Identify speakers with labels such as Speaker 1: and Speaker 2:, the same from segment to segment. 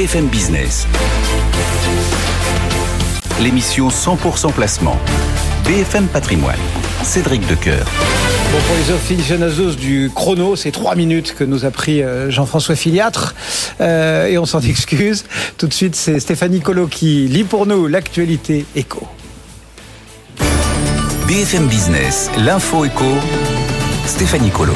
Speaker 1: BFM Business. L'émission 100% placement. BFM Patrimoine. Cédric Decoeur.
Speaker 2: Bon, pour les aficionados du chrono, c'est trois minutes que nous a pris euh, Jean-François Filiatre. Euh, et on s'en excuse. Tout de suite, c'est Stéphanie Colo qui lit pour nous l'actualité éco.
Speaker 1: BFM Business, l'info éco. Stéphanie Colo.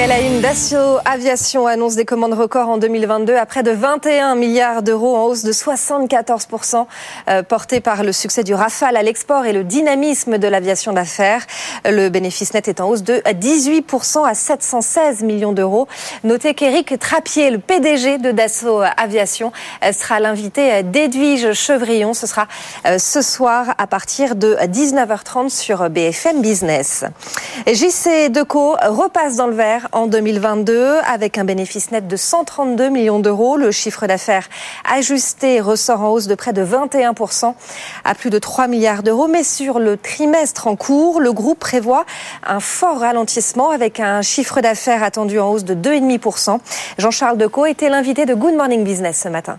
Speaker 3: Et à la une, Dacio Aviation annonce des commandes records en 2022 à près de 21 milliards d'euros en hausse de 74%, euh, porté par le succès du Rafale à l'export et le dynamisme de l'aviation d'affaires. Le bénéfice net est en hausse de 18% à 716 millions d'euros. Notez qu'Éric Trappier, le PDG de Dassault Aviation, euh, sera l'invité d'Edwige Chevrillon. Ce sera euh, ce soir à partir de 19h30 sur BFM Business. JC Deco repasse dans le vert en 2022 avec un bénéfice net de 132 millions d'euros. Le chiffre d'affaires ajusté ressort en hausse de près de 21% à plus de 3 milliards d'euros. Mais sur le trimestre en cours, le groupe prévoit un fort ralentissement avec un chiffre d'affaires attendu en hausse de 2,5%. Jean-Charles Decaux était l'invité de Good Morning Business ce matin.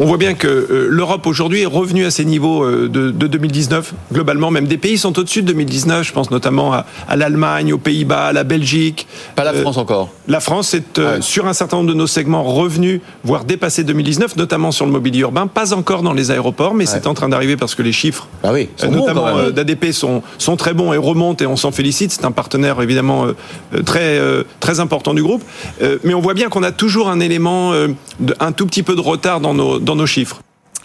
Speaker 4: On voit bien que euh, l'Europe aujourd'hui est revenue à ses niveaux euh, de, 2019. Globalement, même des pays sont au-dessus de 2019. Je pense notamment à, l'Allemagne, aux Pays-Bas, à la Belgique.
Speaker 5: Pas la euh, France encore.
Speaker 4: La France est sur un certain nombre de nos segments revenu, voire dépassé 2019, notamment sur le mobilier urbain. Pas encore dans les aéroports, mais c'est en train d'arriver parce que les chiffres,
Speaker 5: ah oui,
Speaker 4: notamment d'ADP, sont, sont très bons et remontent et on s'en félicite. C'est un partenaire évidemment très très important du groupe. Mais on voit bien qu'on a toujours un élément, un tout petit peu de retard dans nos dans nos chiffres.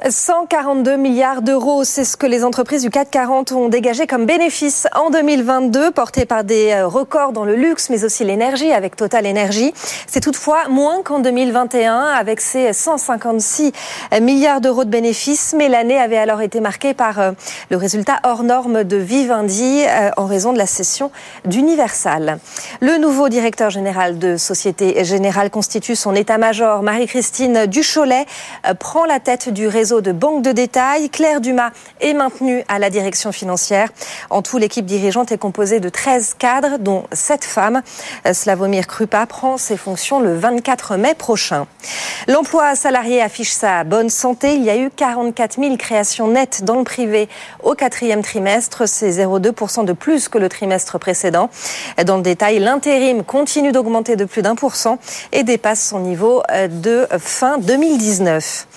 Speaker 3: 142 milliards d'euros, c'est ce que les entreprises du CAC 40 ont dégagé comme bénéfice en 2022, porté par des euh, records dans le luxe, mais aussi l'énergie avec Total Energy. C'est toutefois moins qu'en 2021, avec ses 156 milliards d'euros de bénéfices, mais l'année avait alors été marquée par euh, le résultat hors norme de Vivendi euh, en raison de la cession d'Universal. Le nouveau directeur général de Société Générale constitue son état-major. Marie-Christine Ducholet prend la tête du réseau de banques de détail. Claire Dumas est maintenue à la direction financière. En tout, l'équipe dirigeante est composée de 13 cadres, dont 7 femmes. Slavomir Krupa prend ses fonctions le 24 mai prochain. L'emploi salarié affiche sa bonne santé. Il y a eu 44 000 créations nettes dans le privé au quatrième trimestre. C'est 0,2% de plus que le trimestre précédent. Dans le détail, l'intérim continue d'augmenter de plus d'un pour cent et dépasse son niveau de fin 2019.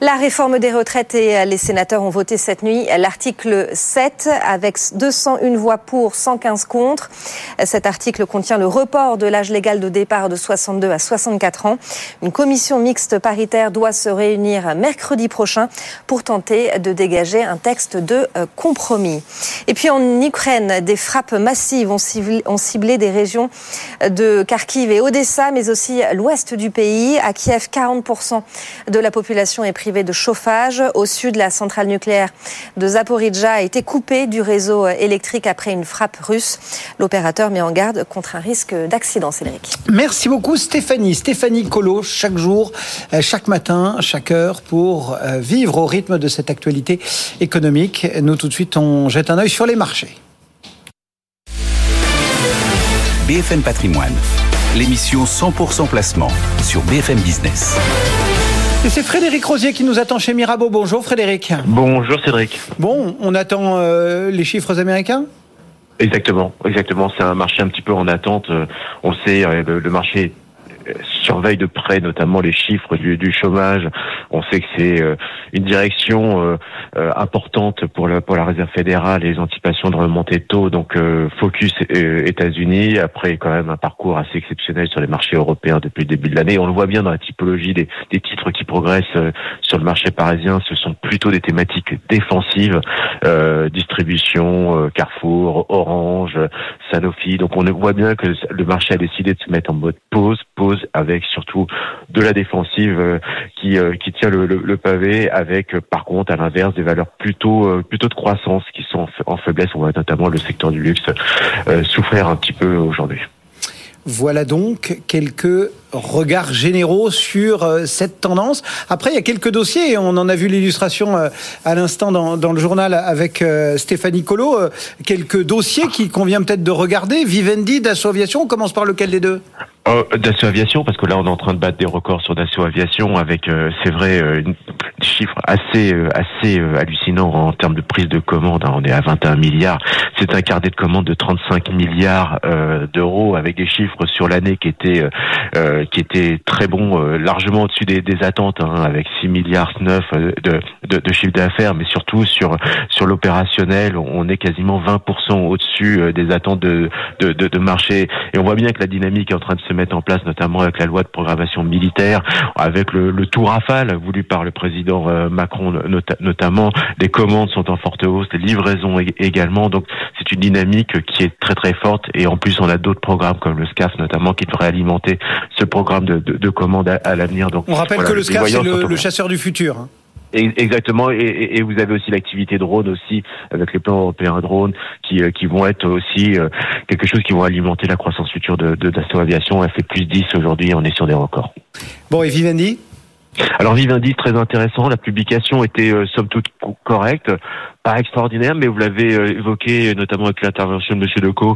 Speaker 3: La réforme des retraites et les sénateurs ont voté cette nuit l'article 7 avec 201 voix pour, 115 contre. Cet article contient le report de l'âge légal de départ de 62 à 64 ans. Une commission mixte paritaire doit se réunir mercredi prochain pour tenter de dégager un texte de euh, compromis. Et puis en Ukraine, des frappes massives ont ciblé, des régions de Kharkiv et Odessa, mais aussi l'ouest du pays. À Kiev, 40% de la population est privée de chauffage. Au sud, la centrale nucléaire de Zaporizhzhia a été coupée du réseau électrique après une frappe russe. L'opérateur met en garde contre un risque d'accident, Cédric.
Speaker 2: Merci beaucoup Stéphanie. Stéphanie Colo, chaque jour, euh, chaque matin, chaque heure, pour euh, vivre au rythme de cette actualité économique. Nous, tout de suite, on jette un œil sur les marchés.
Speaker 1: BFM Patrimoine, l'émission 100% placement sur BFM Business.
Speaker 2: Et c'est Frédéric Rosier qui nous attend chez Mirabeau. Bonjour Frédéric.
Speaker 6: Bonjour Cédric.
Speaker 2: Bon, on attend euh, les chiffres américains?
Speaker 6: Exactement, exactement. C'est un marché un petit peu en attente. Euh, on sait, euh, le, le marché surveille de près notamment les chiffres du, chômage. On sait que c'est euh, une direction euh, euh, importante pour la, pour la Réserve fédérale et les anticipations de remontée de taux. Donc focus États-Unis, après quand même un parcours assez exceptionnel sur les marchés européens depuis le début de l'année. On le voit bien dans la typologie des, des titres qui progressent sur le marché parisien. Ce sont plutôt des thématiques défensives, distribution, Carrefour, Orange, Sanofi. Donc on voit bien que le marché a décidé de se mettre en mode pause, pause avec surtout de la défensive euh, qui, euh, qui tient le, pavé, avec euh, par contre à l'inverse des valeurs plutôt de croissance qui sont en faiblesse. On voit notamment le secteur du luxe souffrir un petit peu aujourd'hui.
Speaker 2: Voilà donc quelques regards généraux sur cette tendance. Après, il y a quelques dossiers, on en a vu l'illustration à l'instant dans, dans, le journal avec Stéphanie Colo, quelques dossiers qu'il convient peut-être de regarder. Vivendi, Dassault Aviation, on commence par lequel des deux?
Speaker 6: Euh, Dassault Aviation, parce que là on est en train de battre des records sur Dassault Aviation avec, euh, c'est vrai, euh, une, des chiffres assez euh, assez hallucinants en termes de prise de commande. Hein. on est à 21 milliards. C'est un carnet de commande de 35 milliards d'euros avec des chiffres sur l'année qui étaient qui étaient très bons, largement au-dessus des, des, attentes, hein, avec 6 milliards 9 de, de, de chiffre d'affaires, mais surtout sur sur l'opérationnel, on est quasiment 20% au-dessus des attentes de, de, de marché. Et on voit bien que la dynamique est en train de se mettre en place, notamment avec la loi de programmation militaire, avec le, le tout rafale voulu par le président euh, Macron notamment. Les commandes sont en forte hausse, les livraisons également. Donc c'est une dynamique qui est très très forte. Et en plus, on a d'autres programmes comme le SCAF notamment qui devrait alimenter ce programme de, de, de commandes à, l'avenir.
Speaker 2: Donc on rappelle que le SCAF c'est le, le, chasseur du futur.
Speaker 6: Exactement, et, et, vous avez aussi l'activité drone aussi avec les plans européens drone qui, euh, qui vont être aussi euh, quelque chose qui vont alimenter la croissance future de, de Aviation. Elle fait plus 10 aujourd'hui, on est sur des records.
Speaker 2: Bon, et Vivendi?
Speaker 6: Alors Vivendi, très intéressant. La publication était euh, somme toute correcte pas extraordinaire, mais vous l'avez euh, évoqué notamment avec l'intervention de Monsieur Decaux,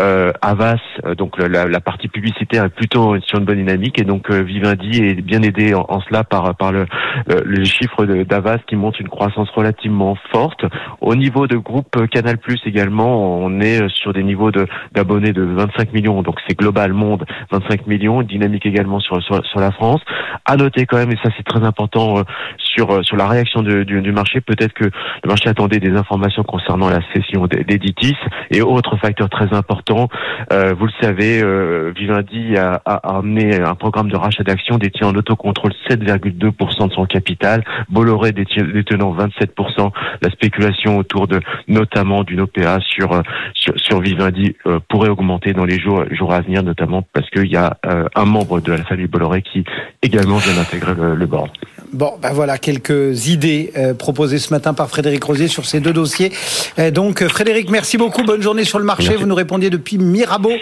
Speaker 6: euh, Avas, euh, donc la, la, partie publicitaire est plutôt sur une bonne dynamique et donc euh, Vivendi est bien aidé en, cela par par le, le chiffre d'Avas qui montre une croissance relativement forte. Au niveau de groupe Canal Plus également, on est sur des niveaux de d'abonnés de 25 millions, donc c'est global monde 25 millions, dynamique également sur, sur, sur la France. À noter quand même, et ça c'est très important sur sur la réaction du, du marché, peut-être que le marché attend des informations concernant la cession d'Editis et autres facteurs très importants. Euh, vous le savez, euh, Vivendi a, a, amené un programme de rachat d'actions détient en autocontrôle 7,2% de son capital, Bolloré détenant 27%. La spéculation autour de notamment d'une OPA sur, sur, sur Vivendi euh, pourrait augmenter dans les jours, jours à venir, notamment parce qu'il y a euh, un membre de la famille Bolloré qui également vient d'intégrer le, le board.
Speaker 2: Bon, ben voilà quelques idées euh, proposées ce matin par Frédéric Rosier sur ces deux dossiers. Euh, donc, Frédéric, merci beaucoup. Bonne journée sur le marché. Vous nous répondiez depuis Mirabeau.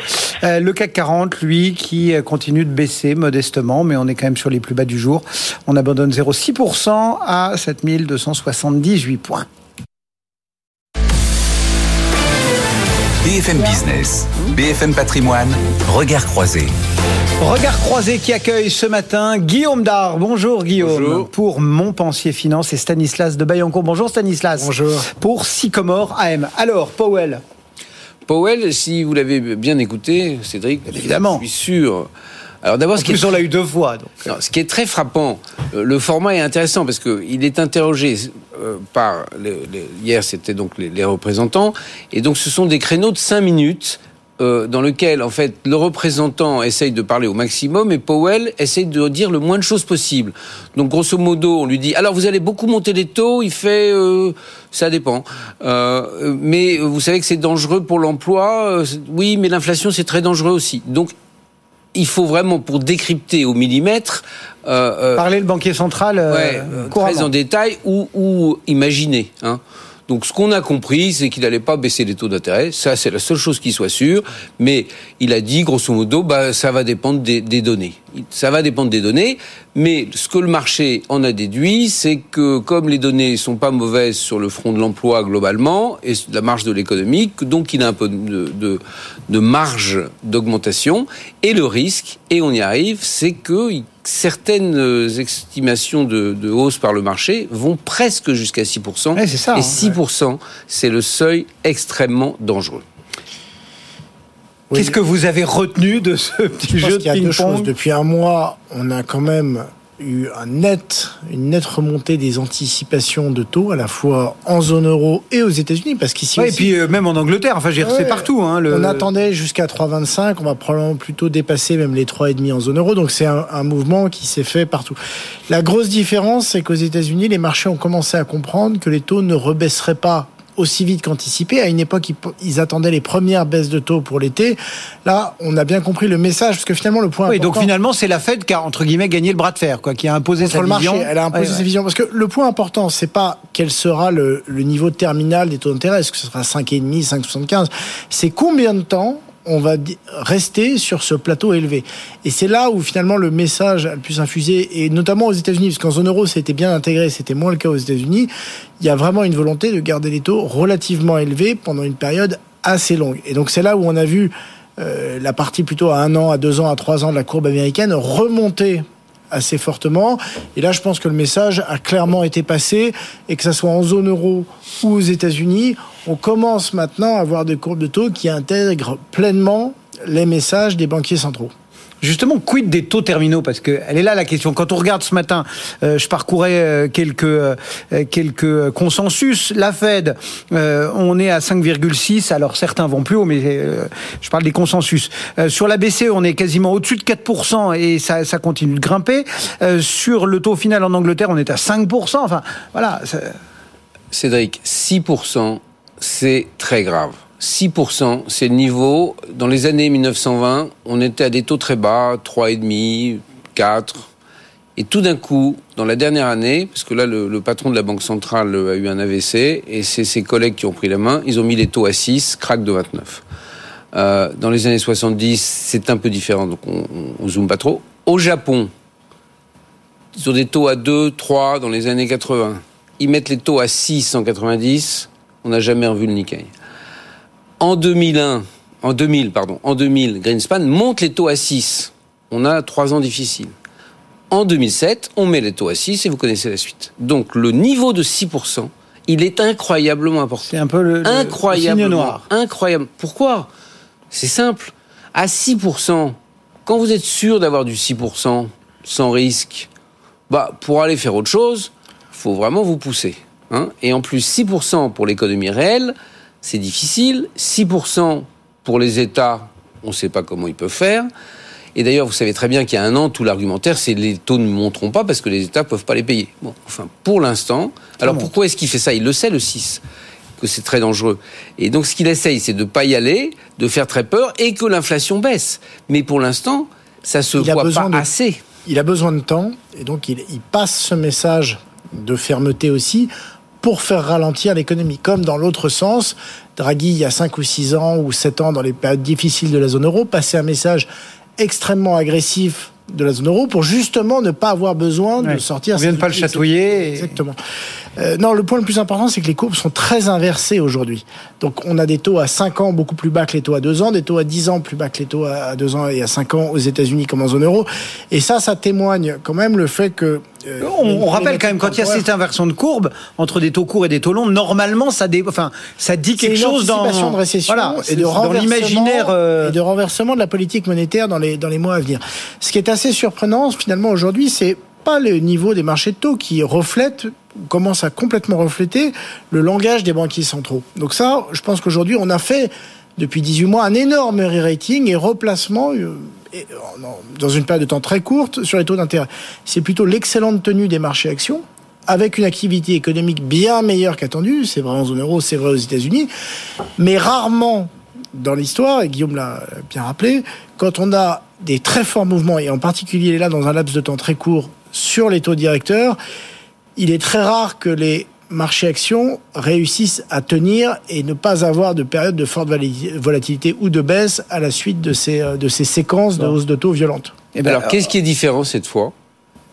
Speaker 2: Euh, le CAC 40, lui, qui continue de baisser modestement, mais on est quand même sur les plus bas du jour. On abandonne 0,6% à 7278 points.
Speaker 1: BFM Business, BFM Patrimoine, regard croisé.
Speaker 2: Regard croisé qui accueille ce matin Guillaume Dard. Bonjour Guillaume. Bonjour. Pour Montpensier Finance et Stanislas de Bayancourt. Bonjour Stanislas.
Speaker 5: Bonjour.
Speaker 2: Pour Sycomore AM. Alors, Powell.
Speaker 5: Powell, si vous l'avez bien écouté, Cédric,
Speaker 2: évidemment.
Speaker 5: je suis sûr.
Speaker 2: Alors d'abord, ce qui est... on l'a eu deux fois.
Speaker 5: Donc. ce qui est très frappant, euh, le format est intéressant parce qu'il est interrogé euh, par hier, c'était donc les, les, représentants, et donc ce sont des créneaux de cinq minutes euh, dans lequel, en fait, le représentant essaye de parler au maximum et Powell essaye de dire le moins de choses possible. Donc, grosso modo, on lui dit alors vous allez beaucoup monter les taux. Il fait euh, ça dépend. Euh, mais vous savez que c'est dangereux pour l'emploi. Oui, mais l'inflation c'est très dangereux aussi. Donc, il faut vraiment pour décrypter au millimètre.
Speaker 2: Euh, Parler le banquier central
Speaker 5: ouais, très en détail ou, ou imaginer. Hein. Donc ce qu'on a compris, c'est qu'il n'allait pas baisser les taux d'intérêt. Ça, c'est la seule chose qui soit sûre. Mais il a dit, grosso modo, bah, ça va dépendre des, données. Ça va dépendre des données. Mais ce que le marché en a déduit, c'est que comme les données sont pas mauvaises sur le front de l'emploi globalement et la marge de l'économie, donc il a un peu de marge d'augmentation. Et le risque, et on y arrive, c'est que certaines estimations de, de, hausse par le marché vont presque jusqu'à 6%.
Speaker 2: Ouais, ça,
Speaker 5: et 6%, hein, c'est le seuil extrêmement dangereux.
Speaker 2: Qu'est-ce que vous avez retenu de ce petit jeu de ping-pong
Speaker 7: Depuis un mois, on a quand même eu un net, une nette remontée des anticipations de taux, à la fois en zone euro et aux États-Unis, parce qu'ici.
Speaker 2: Ouais, et puis euh, même en Angleterre, enfin, j'ai ouais, partout. Hein,
Speaker 7: le... On attendait jusqu'à 3,25, on va probablement plutôt dépasser même les 3,5 en zone euro, donc c'est un, un, mouvement qui s'est fait partout. La grosse différence, c'est qu'aux États-Unis, les marchés ont commencé à comprendre que les taux ne rebaisseraient pas aussi vite qu'anticipé. À une époque, ils, attendaient les premières baisses de taux pour l'été. Là, on a bien compris le message, parce que finalement, le point
Speaker 2: oui,
Speaker 7: important...
Speaker 2: donc finalement, c'est la Fed qui a, entre guillemets, gagné le bras de fer, quoi, qui a imposé sa
Speaker 7: le
Speaker 2: vision.
Speaker 7: Marché, elle a imposé ouais, sa ouais. vision. Parce que le point important, c'est pas quel sera le, le niveau terminal des taux d'intérêt, est-ce que ce sera 5,5, 5,75, c'est combien de temps on va rester sur ce plateau élevé. Et c'est là où finalement le message a le plus infusé, et notamment aux États-Unis, parce qu'en zone euro, c'était bien intégré, c'était moins le cas aux États-Unis. Il y a vraiment une volonté de garder les taux relativement élevés pendant une période assez longue. Et donc c'est là où on a vu euh, la partie plutôt à un an, à deux ans, à trois ans de la courbe américaine remontait assez fortement. Et là, je pense que le message a clairement été passé, et que ce soit en zone euro ou aux États-Unis, on commence maintenant à avoir des courbes de taux qui intègrent pleinement les messages des banquiers centraux.
Speaker 2: Justement, quid des taux terminaux? Parce que elle est là la question. Quand on regarde ce matin, euh, je parcourais euh, quelques euh, quelques consensus. La Fed, on est à 5,6. Alors certains vont plus haut, mais je parle des consensus. Sur la BCE, on est quasiment au-dessus de 4% et ça, ça continue de grimper. Sur le taux final en Angleterre, on est à 5%. Enfin, voilà.
Speaker 5: Cédric, 6%, c'est très grave. 6%, c'est le niveau. Dans les années 1920, on était à des taux très bas, 3,5, 4. Et tout d'un coup, dans la dernière année, parce que là, le, patron de la Banque centrale a eu un AVC, et c'est ses collègues qui ont pris la main, ils ont mis les taux à 6, crack de 29. Euh, dans les années 70, c'est un peu différent, donc on, on, zoome pas trop. Au Japon, ils ont des taux à 2, 3 dans les années 80. Ils mettent les taux à 6 en 90. On n'a jamais revu le Nikkei. En 2001, en 2000, pardon, en 2000, Greenspan monte les taux à 6. On a trois ans difficiles. En 2007, on met les taux à 6 et vous connaissez la suite. Donc le niveau de 6%, il est incroyablement important.
Speaker 2: C'est un peu le, le- le
Speaker 5: Incroyable.
Speaker 2: signe noir.
Speaker 5: Incroyable. Pourquoi? C'est simple. À 6%, quand vous êtes sûr d'avoir du 6% sans risque, bah, pour aller faire autre chose, faut vraiment vous pousser. hein. Et en plus, 6% pour l'économie réelle, c'est difficile. 6% pour les États, on ne sait pas comment ils peuvent faire. Et d'ailleurs, vous savez très bien qu'il y a un an, tout l'argumentaire, c'est les taux ne monteront pas parce que les États peuvent pas les payer. Bon, enfin, pour l'instant. Alors
Speaker 2: monte.
Speaker 5: pourquoi est-ce qu'il fait ça? Il le sait, le 6 que c'est très dangereux. Et donc, ce qu'il essaye, c'est de pas y aller, de faire très peur et que l'inflation baisse. Mais pour l'instant, ça se
Speaker 7: Il
Speaker 5: voit pas
Speaker 7: de-
Speaker 5: assez.
Speaker 7: Il a besoin de temps et donc il, il passe ce message de fermeté aussi pour faire ralentir l'économie. Comme dans l'autre sens, Draghi, il y a 5 ou 6 ans ou 7 ans, dans les périodes difficiles de la zone euro, passait un message extrêmement agressif de la zone euro pour justement ne pas avoir besoin de sortir.
Speaker 2: On vient de pas le chatouiller. et-
Speaker 7: Exactement. Euh, non, le point le plus important, c'est que les courbes sont très inversées aujourd'hui. Donc, on a des taux à 5 ans beaucoup plus bas que les taux à 2 ans, des taux à 10 ans plus bas que les taux à 2 ans et à 5 ans aux États-Unis comme en zone euro. Et ça, ça témoigne quand même le fait que. euh,
Speaker 2: On, rappelle quand même quand il y a cette inversion de courbe entre des taux courts et des taux longs, normalement ça dé... enfin ça dit quelque chose dans
Speaker 7: de récession
Speaker 2: voilà,
Speaker 7: et de
Speaker 2: l'imaginaire euh,
Speaker 7: et de renversement de la politique monétaire dans les dans les mois à venir. Ce qui est assez surprenant finalement aujourd'hui, c'est pas le niveau des marchés de taux qui reflète commence à complètement refléter le langage des banquiers centraux. Donc ça, je pense qu'aujourd'hui on a fait depuis 18 mois un énorme re-rating et replacement euh, euh, dans une période de temps très courte sur les taux d'intérêt. C'est plutôt l'excellente tenue des marchés actions avec une activité économique bien meilleure qu'attendue, c'est vrai en zone euro, c'est vrai aux États-Unis, mais rarement dans l'histoire, et Guillaume l'a bien rappelé, quand on a des très forts mouvements, et en particulier là dans un laps de temps très court, sur les taux directeurs, il est très rare que les marchés actions réussissent à tenir et ne pas avoir de période de forte volatilité ou de baisse à la suite de ces, euh, de ces séquences de hausse de taux violentes.
Speaker 2: eh ben,
Speaker 5: Alors, qu'est-ce qui est différent cette fois?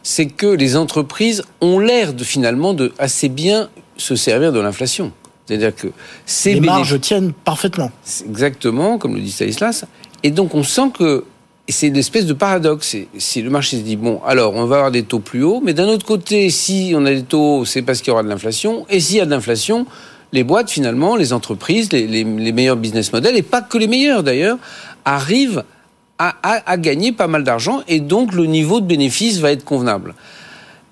Speaker 5: C'est que les entreprises ont l'air de finalement de assez bien se servir de l'inflation. C'est-à-dire que ces
Speaker 7: Les marges tiennent parfaitement.
Speaker 5: Exactement comme le dit Stanislas. Et donc on sent que c'est une espèce de paradoxe. Si le marché se dit bon, alors on va avoir des taux plus hauts, mais d'un autre côté, si on a des taux, c'est parce qu'il y aura de l'inflation. Et s'il y a de l'inflation, les boîtes finalement, les entreprises, les, meilleurs business models, et pas que les meilleurs d'ailleurs, arrivent à, gagner pas mal d'argent, et donc le niveau de bénéfice va être convenable.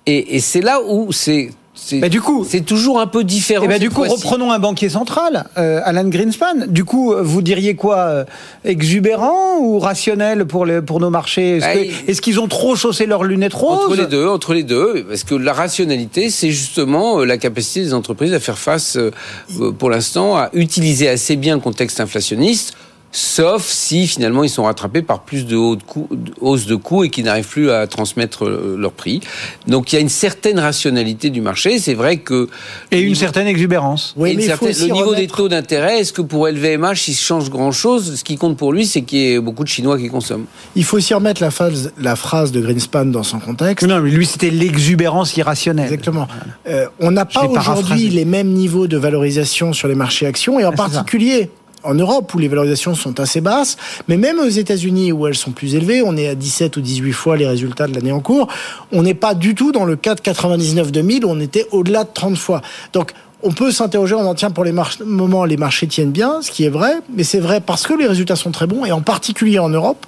Speaker 5: Et, c'est là où c'est
Speaker 2: Bah, du coup-
Speaker 5: c'est toujours un peu différent.
Speaker 2: Eh ben, du coup, reprenons un banquier central, euh, Alan Greenspan. Du coup, vous diriez quoi euh, Exubérant ou rationnel pour, le, pour nos marchés? Est-ce
Speaker 5: Ah,
Speaker 2: que-
Speaker 5: il-
Speaker 2: est-ce qu'ils ont trop chaussé leurs lunettes roses?
Speaker 5: Entre les deux, entre les deux, parce que la rationalité, c'est justement euh, la capacité des entreprises à faire face, euh, euh, pour l'instant, à utiliser assez bien le contexte inflationniste, sauf si finalement ils sont rattrapés par plus de, hauts de coûts- de et qui n'arrivent plus à transmettre euh, leur prix. Donc il y a une certaine rationalité du marché. C'est vrai que
Speaker 2: Et une
Speaker 5: niveau-
Speaker 2: certaine exubérance.
Speaker 7: Oui, mais
Speaker 5: certaine-
Speaker 7: aussi
Speaker 5: le niveau des taux d'intérêt, est-ce que pour LVMH, il change grand-chose? Ce qui compte pour lui, c'est qu'il y ait beaucoup de Chinois qui consomment.
Speaker 7: Il faut aussi remettre la phrase, la phrase de Greenspan dans son contexte.
Speaker 2: Non, mais lui, c'était l'exubérance irrationnelle.
Speaker 7: Exactement. Euh, on n'a pas aujourd'hui les mêmes niveaux de valorisation sur les marchés actions et en
Speaker 2: Ah,
Speaker 7: particulier en Europe où les valorisations sont assez basses, mais même aux États-Unis où elles sont plus élevées, on est à 17 ou 18 fois les résultats de l'année en cours, on n'est pas du tout dans le cas de 99-2000 où on était au-delà de 30 fois. Donc on peut s'interroger en disant tiens pour les moments les marchés tiennent bien, ce qui est vrai, mais c'est vrai parce que les résultats sont très bons et en particulier en Europe.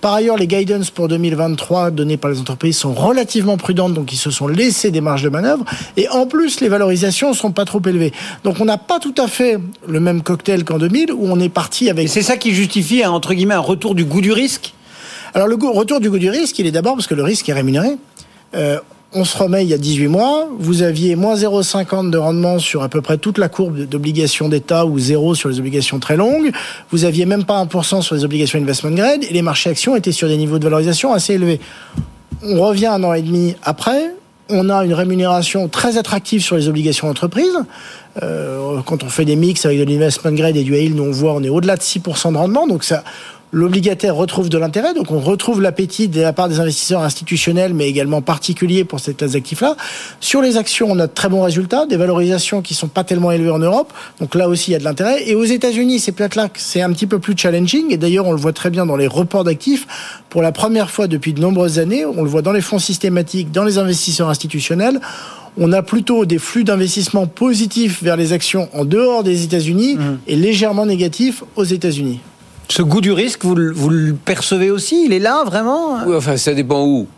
Speaker 7: Par ailleurs, les guidance pour 2023 donnés par les entreprises sont relativement prudentes, donc ils se sont laissés des marges de manœuvre. Et en plus, les valorisations sont pas trop élevées. Donc on n'a pas tout à fait le même cocktail qu'en 2000, où on est parti avec...
Speaker 2: Et c'est ça qui justifie, entre guillemets, un retour du goût du risque?
Speaker 7: Alors le retour du goût du risque, il est d'abord parce que le risque est rémunéré. Euh, on se remet il y a 18 mois, vous aviez moins 0,50 de rendement sur à peu près toute la courbe d'obligations d'État ou zéro sur les obligations très longues, vous aviez même pas 1% sur les obligations investment grade et les marchés actions étaient sur des niveaux de valorisation assez élevés. On revient un an et demi après, on a une rémunération très attractive sur les obligations d'entreprise. Euh, quand on fait des mix avec de l'investment grade et du yield, nous on voit on est au-delà de 6% de rendement, donc ça l'obligataire retrouve de l'intérêt, donc on retrouve l'appétit de la part des investisseurs institutionnels, mais également particuliers pour cette classe d'actifs-là. Sur les actions, on a de très bons résultats, des valorisations qui sont pas tellement élevées en Europe, donc là aussi il y a de l'intérêt. Et aux États-Unis, c'est peut-être là que c'est un petit peu plus challenging, et d'ailleurs on le voit très bien dans les reports d'actifs. Pour la première fois depuis de nombreuses années, on le voit dans les fonds systématiques, dans les investisseurs institutionnels, on a plutôt des flux d'investissement positifs vers les actions en dehors des États-Unis mmh. et légèrement négatifs aux États-Unis.
Speaker 2: Ce goût du risque, vous, le percevez aussi? Il est là, vraiment?
Speaker 5: Oui, enfin, ça dépend où.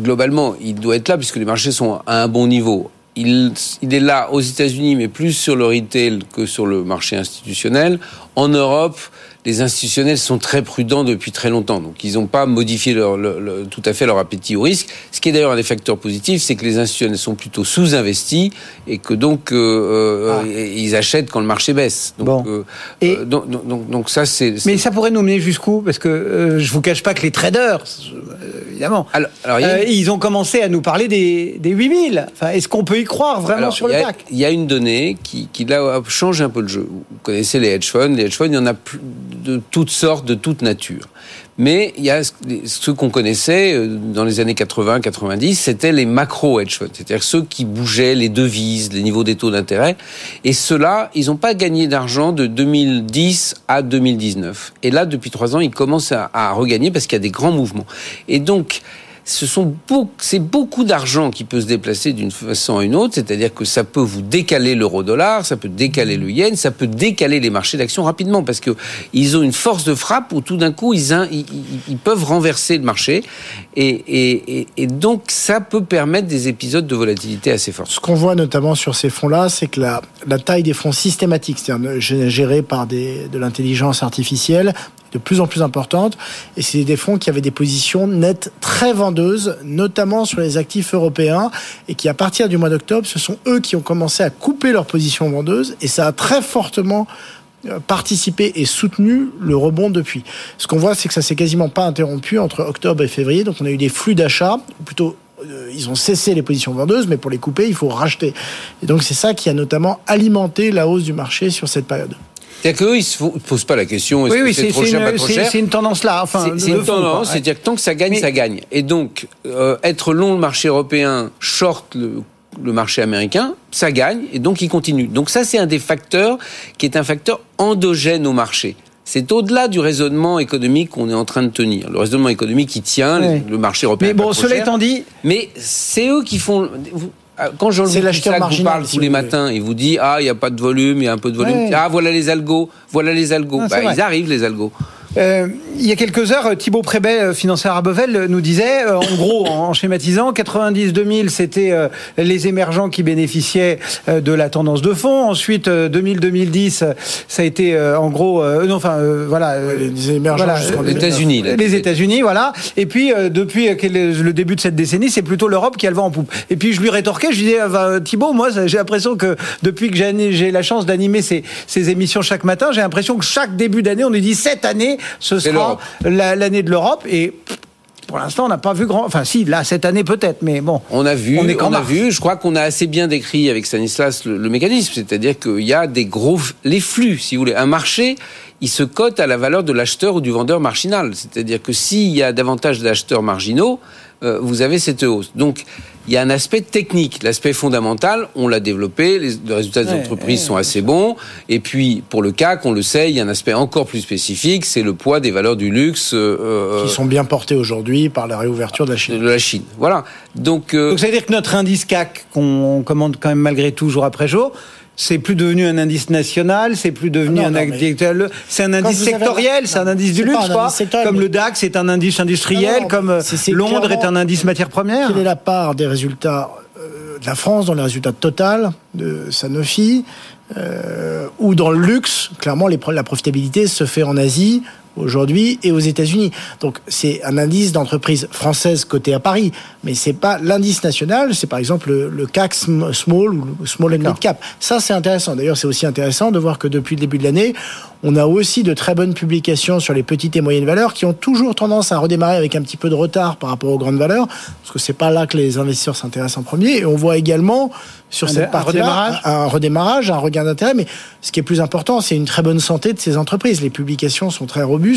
Speaker 5: Globalement, il doit être là puisque les marchés sont à un bon niveau. Il, il est là aux États-Unis, mais plus sur le retail que sur le marché institutionnel. En Europe, les institutionnels sont très prudents depuis très longtemps. Donc, ils n'ont pas modifié leur, tout à fait leur appétit au risque. Ce qui est d'ailleurs un des facteurs positifs, c'est que les institutionnels sont plutôt sous-investis et que donc euh, euh, ah. ils achètent quand le marché baisse. Donc, euh, et donc, donc, donc, ça, c'est.
Speaker 2: Mais ça pourrait nous mener jusqu'où? Parce que je vous cache pas que les traders, évidemment, alors, ils ont commencé à nous parler des, des 8000. Enfin, Est-ce qu'on peut y croire vraiment sur le CAC?
Speaker 5: Il y a une donnée qui, qui là change un peu le jeu. Vous connaissez les hedge funds. Les hedge funds, il y en a plus de toutes sortes, de toute nature. Mais il y a ceux qu'on connaissait euh, dans les années 80-90, c'était les macro hedge funds, c'est-à-dire ceux qui bougeaient les devises, les niveaux des taux d'intérêt. Et ceux-là, ils n'ont pas gagné d'argent de 2010 à 2019. Et là, depuis trois ans, ils commencent à, à regagner parce qu'il y a des grands mouvements. Et donc, ce sont c'est beaucoup d'argent qui peut se déplacer d'une façon à une autre, c'est-à-dire que ça peut vous décaler l'euro-dollar, ça peut décaler le yen, ça peut décaler les marchés d'actions rapidement parce que ils ont une force de frappe où tout d'un coup ils, peuvent renverser le marché et, donc ça peut permettre des épisodes de volatilité assez forts.
Speaker 7: Ce qu'on voit notamment sur ces fonds-là, c'est que la, taille des fonds systématiques, c'est-à-dire gérés par de l'intelligence artificielle, de plus en plus importante. Et c'est des fonds qui avaient des positions nettes très vendeuses, notamment sur les actifs européens, et qui, à partir du mois d'octobre, ce sont eux qui ont commencé à couper leurs positions vendeuses, et ça a très fortement euh, participé et soutenu le rebond depuis. Ce qu'on voit, c'est que ça s'est quasiment pas interrompu entre octobre et février, donc on a eu des flux d'achats, plutôt euh, ils ont cessé les positions vendeuses, mais pour les couper, il faut racheter. Et donc c'est ça qui a notamment alimenté la hausse du marché sur cette période.
Speaker 5: C'est-à-dire qu'eux, ils ne se posent pas la question est-ce que c'est trop cher, pas trop cher
Speaker 2: C'est une tendance là. Enfin,
Speaker 5: c'est une tendance, c'est-à-dire que tant que ça gagne, ça gagne. Et donc, euh, être long le marché européen, short le, le marché américain, ça gagne, et donc il continue. Donc ça, c'est un des facteurs qui est un facteur endogène au marché. C'est au-delà du raisonnement économique qu'on est en train de tenir. Le raisonnement économique qui tient le marché européen.
Speaker 2: Mais bon, cela étant dit,
Speaker 5: mais c'est eux qui font. Euh, quand Jean-Louis vous parle tous les matins, il vous dit ah il y a pas de volume, il y a un peu de volume. Ah voilà les algos, voilà les algos. bah, ils arrivent les algos.
Speaker 2: Euh, il y a quelques heures, Thibaut Prébet, euh, financier à Bevel, nous disait, euh, en gros, en schématisant, 90-2000, c'était les émergents qui bénéficiaient de la tendance de fond. Ensuite, 2000-2010, ça a été, en gros, non, enfin, voilà,
Speaker 7: les émergents
Speaker 5: les États-Unis.
Speaker 2: Les États-Unis, voilà. Et puis, depuis le début de cette décennie, c'est plutôt l'Europe qui a le vent en poupe. Et puis, je lui rétorquais, je disais, Thibaut, moi, j'ai l'impression que depuis que j'ai la chance d'animer ces, ces émissions chaque matin, j'ai l'impression que chaque début d'année, on nous dit cette année, ce sera l'année de l'Europe et pour l'instant, on n'a pas vu grand. Enfin, si, là, cette année peut-être, mais bon.
Speaker 5: On a vu, on, a vu. Je crois qu'on a assez bien décrit avec Stanislas le, mécanisme, c'est-à-dire qu'il y a des gros, les flux, si vous voulez, un marché. il se cote à la valeur de l'acheteur ou du vendeur marginal. C'est-à-dire que s'il y a davantage d'acheteurs marginaux, euh, vous avez cette hausse. Donc, il y a un aspect technique. L'aspect fondamental, on l'a développé, les, résultats des entreprises sont assez bons. Et puis, pour le CAC, on le sait, il y a un aspect encore plus spécifique, c'est le poids des valeurs du luxe.
Speaker 7: Euh, Qui sont bien portés aujourd'hui par la réouverture de la Chine.
Speaker 5: De la Chine, voilà.
Speaker 2: Donc, euh, Donc ça veut dire que notre indice CAC, qu'on commande quand même malgré tout jour après jour, c'est plus devenu un indice national, c'est plus devenu un indice, c'est un indice sectoriel, c'est un indice du luxe, quoi. Comme le DAX, c'est un indice industriel, comme euh, Londres est un indice matière première.
Speaker 7: Quelle est la part des résultats euh, de la France dans les résultats Total, de Sanofi, euh, ou dans le luxe? Clairement, la profitabilité se fait en Asie, aujourd'hui et aux États-Unis. Donc c'est un indice d'entreprise française coté à Paris, mais c'est pas l'indice national, c'est par exemple le, CAC Small ou Small and Mid Cap. Ça c'est intéressant. D'ailleurs, c'est aussi intéressant de voir que depuis le début de l'année, on a aussi de très bonnes publications sur les petites et moyennes valeurs qui ont toujours tendance à redémarrer avec un petit peu de retard par rapport aux grandes valeurs, parce que c'est pas là que les investisseurs s'intéressent en premier. Et on voit également sur cette partie redémarrage? un redémarrage, un regain d'intérêt. Mais ce qui est plus important, c'est une très bonne santé de ces entreprises. Les publications sont très robustes.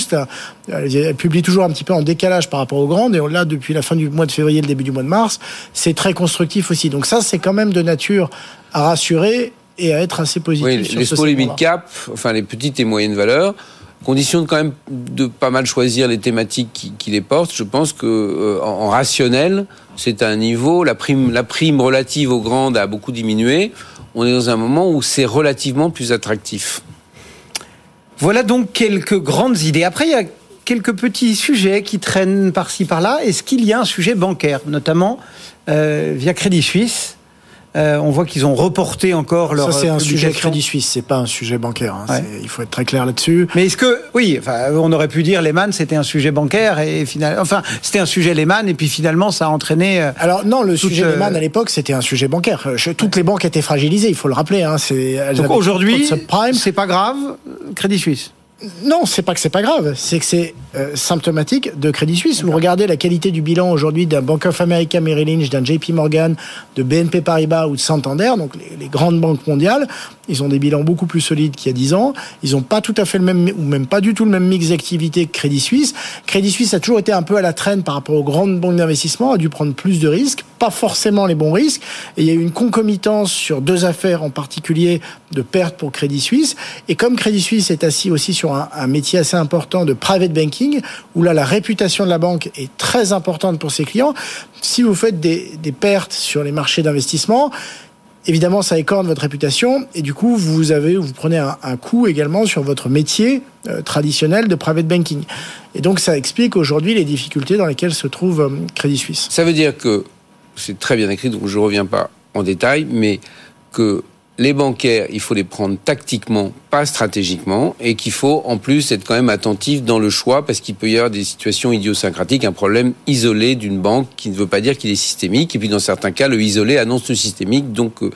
Speaker 7: Elles publient toujours un petit peu en décalage par rapport aux grandes. Et là, depuis la fin du mois de février, le début du mois de mars, c'est très constructif aussi. Donc ça, c'est quand même de nature à rassurer et à être assez positif.
Speaker 5: Oui, les small et mid cap, enfin les petites et moyennes valeurs, condition quand même de pas mal choisir les thématiques qui, les portent. Je pense que euh, en, rationnel, c'est un niveau. La prime, la prime relative aux grandes a beaucoup diminué. On est dans un moment où c'est relativement plus attractif.
Speaker 2: Voilà donc quelques grandes idées. Après, il y a quelques petits sujets qui traînent par-ci par-là. Est-ce qu'il y a un sujet bancaire, notamment euh, via Crédit Suisse? Euh, on voit qu'ils ont reporté encore leur.
Speaker 7: Ça, c'est un sujet Crédit Suisse, c'est pas un sujet bancaire. Hein. Il faut être très clair là-dessus.
Speaker 2: Mais est-ce que, oui, enfin, on aurait pu dire Lehman, c'était un sujet bancaire et finalement, enfin, c'était un sujet Lehman et puis finalement, ça a entraîné.
Speaker 7: Euh, Alors non, le sujet euh, Lehman à l'époque, c'était un sujet bancaire. Toutes les banques étaient fragilisées, il faut le rappeler. Hein.
Speaker 2: Donc aujourd'hui, c'est pas grave, Crédit Suisse.
Speaker 7: Non, c'est pas que c'est pas grave, c'est que c'est euh, symptomatique de Crédit Suisse. Vous regardez la qualité du bilan aujourd'hui d'un Bank of America Merrill Lynch, d'un JP Morgan, de BNP Paribas ou de Santander, donc les, grandes banques mondiales, ils ont des bilans beaucoup plus solides qu'il y a 10 ans. Ils n'ont pas tout à fait le même, ou même pas du tout le même mix d'activité que Crédit Suisse. Crédit Suisse a toujours été un peu à la traîne par rapport aux grandes banques d'investissement, a dû prendre plus de risques, pas forcément les bons risques. Et il y a eu une concomitance sur deux affaires en particulier de pertes pour Crédit Suisse. Et comme Crédit Suisse est assis aussi sur un, métier assez important de private banking, où là la réputation de la banque est très importante pour ses clients, si vous faites des, pertes sur les marchés d'investissement, évidemment, ça écorne votre réputation et du coup, vous avez, vous prenez un, coup également sur votre métier euh, traditionnel de private banking. Et donc, ça explique aujourd'hui les difficultés dans lesquelles se trouve euh, Crédit Suisse.
Speaker 5: Ça veut dire que c'est très bien écrit, donc je ne reviens pas en détail, mais que les bancaires, il faut les prendre tactiquement, pas stratégiquement, et qu'il faut en plus être quand même attentif dans le choix, parce qu'il peut y avoir des situations idiosyncratiques, un problème isolé d'une banque qui ne veut pas dire qu'il est systémique, et puis dans certains cas, le isolé annonce le systémique, donc euh,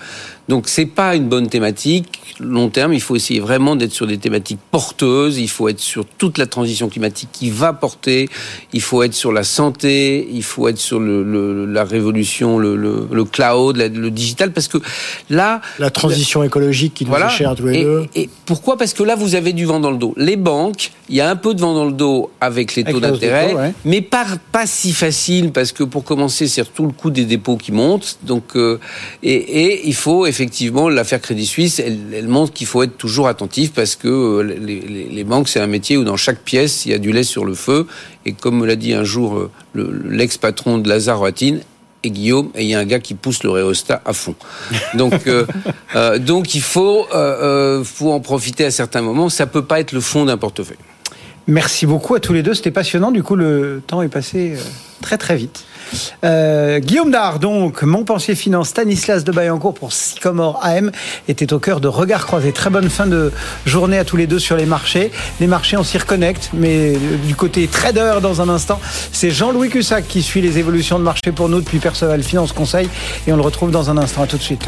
Speaker 5: donc c'est pas une bonne thématique long terme. Il faut essayer vraiment d'être sur des thématiques porteuses. Il faut être sur toute la transition climatique qui va porter. Il faut être sur la santé. Il faut être sur le, la révolution, le, le, cloud, le digital, parce que là
Speaker 7: la transition écologique qui nous est chère tous les deux.
Speaker 5: Et pourquoi? Parce que là vous avez du vent dans le dos. Les banques, il y a un peu de vent dans le dos avec les taux d'intérêt, mais pas pas si facile parce que pour commencer c'est tout le coût des dépôts qui monte. Donc euh, et, et il faut effectivement, l'affaire Crédit Suisse, elle, montre qu'il faut être toujours attentif parce que euh, les, banques, c'est un métier où dans chaque pièce, il y a du lait sur le feu. Et comme me l'a dit un jour euh, l'ex-patron de Lazare Watine, et Guillaume, il y a un gars qui pousse le réostat à fond. Donc, euh, donc il faut, faut en profiter à certains moments. Ça peut pas être le fond d'un portefeuille.
Speaker 2: Merci beaucoup à tous les deux. C'était passionnant. Du coup, le temps est passé très très vite. Euh, Guillaume Dard, donc, mon pensier finance, Stanislas de Bayancourt pour Sycomore AM, était au cœur de Regard Croisé. Très bonne fin de journée à tous les deux sur les marchés. Les marchés, on s'y reconnecte, mais du côté trader dans un instant, c'est Jean-Louis Cussac qui suit les évolutions de marché pour nous depuis Perceval Finance Conseil et on le retrouve dans un instant. À tout de suite.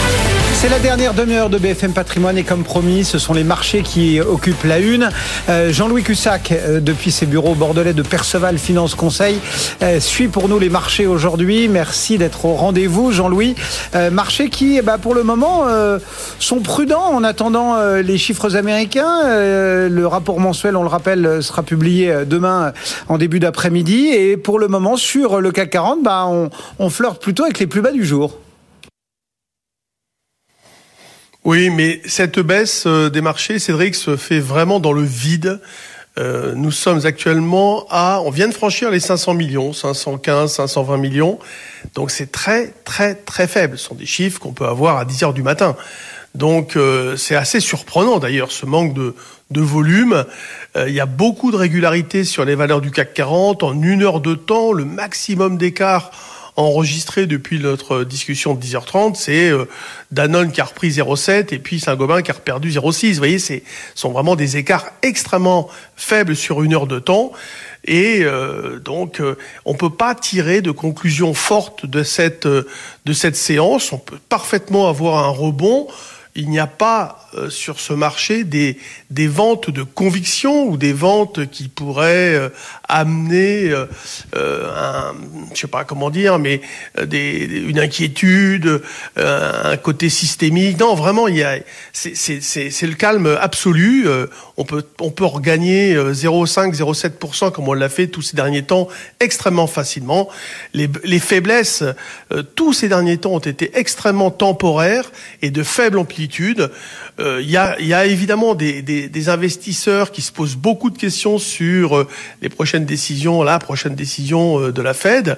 Speaker 2: C'est la dernière demi-heure de BFM Patrimoine et comme promis, ce sont les marchés qui occupent la une. Euh, Jean-Louis Cussac, euh, depuis ses bureaux bordelais de Perceval Finance Conseil, euh, suit pour nous les marchés aujourd'hui. Merci d'être au rendez-vous, Jean-Louis. marchés qui, eh ben, pour le moment, sont prudents en attendant les chiffres américains. le rapport mensuel, on le rappelle, sera publié demain en début d'après-midi. Et pour le moment, sur le CAC 40, bah, on, on flirte plutôt avec les plus bas du jour.
Speaker 8: Oui, mais cette baisse euh, des marchés, Cédric, se fait vraiment dans le vide. Euh, nous sommes actuellement à, on vient de franchir les 500 millions, 515, 520 millions. Donc c'est très, très, très faible. Ce sont des chiffres qu'on peut avoir à 10 heures du matin. Donc euh, c'est assez surprenant d'ailleurs ce manque de, de volume. il y a beaucoup de régularité sur les valeurs du CAC 40. En une heure de temps, le maximum d'écart enregistré depuis notre discussion de 10h30, c'est euh, Danone qui a repris 0,7 et puis Saint-Gobain qui a perdu 0,6. Vous voyez, ce sont vraiment des écarts extrêmement faibles sur une heure de temps. Et euh, donc, euh, on peut pas tirer de conclusion forte de cette de cette séance. On peut parfaitement avoir un rebond il n'y a pas sur ce marché des, des ventes de conviction ou des ventes qui pourraient amener euh, un, je sais pas comment dire, mais des, une inquiétude, un côté systémique. Non, vraiment, il y a, c'est, c'est, c'est, le calme absolu. on peut, on peut regagner 0,5, 0,7% comme on l'a fait tous ces derniers temps extrêmement facilement. Les, les faiblesses, tous ces derniers temps ont été extrêmement temporaires et de faible amplitude. Euh, il y, a, évidemment des, investisseurs qui se posent beaucoup de questions sur euh, les prochaines décisions, la prochaine décision euh, de la Fed.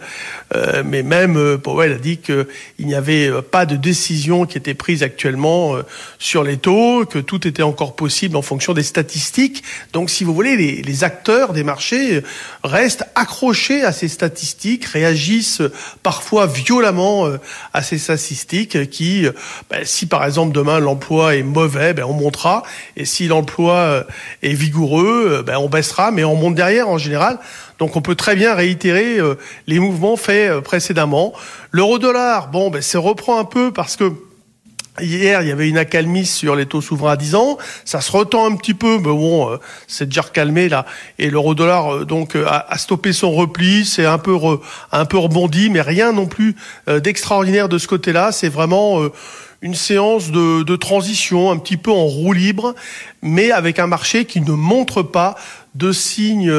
Speaker 8: mais même Powell a dit qu'il n'y avait pas de décision qui était prise actuellement sur les taux, que tout était encore possible en fonction des statistiques. Donc, si vous voulez, les, acteurs des marchés restent accrochés à ces statistiques, réagissent parfois violemment à ces statistiques qui, ben, si par exemple demain l'emploi est mauvais, ben on montera. Et si l'emploi euh, est vigoureux, euh, ben on baissera, mais on monte derrière en général. Donc on peut très bien réitérer euh, les mouvements faits précédemment. L'euro-dollar, bon, ben c'est reprend un peu parce que Hier, il y avait une accalmie sur les taux souverains à 10 ans. Ça se retend un petit peu, mais bon, c'est déjà recalmé là. Et l'euro-dollar donc a, stoppé son repli. C'est un peu un peu rebondi, mais rien non plus d'extraordinaire de ce côté-là. C'est vraiment une séance de, transition un petit peu en roue libre, mais avec un marché qui ne montre pas de signes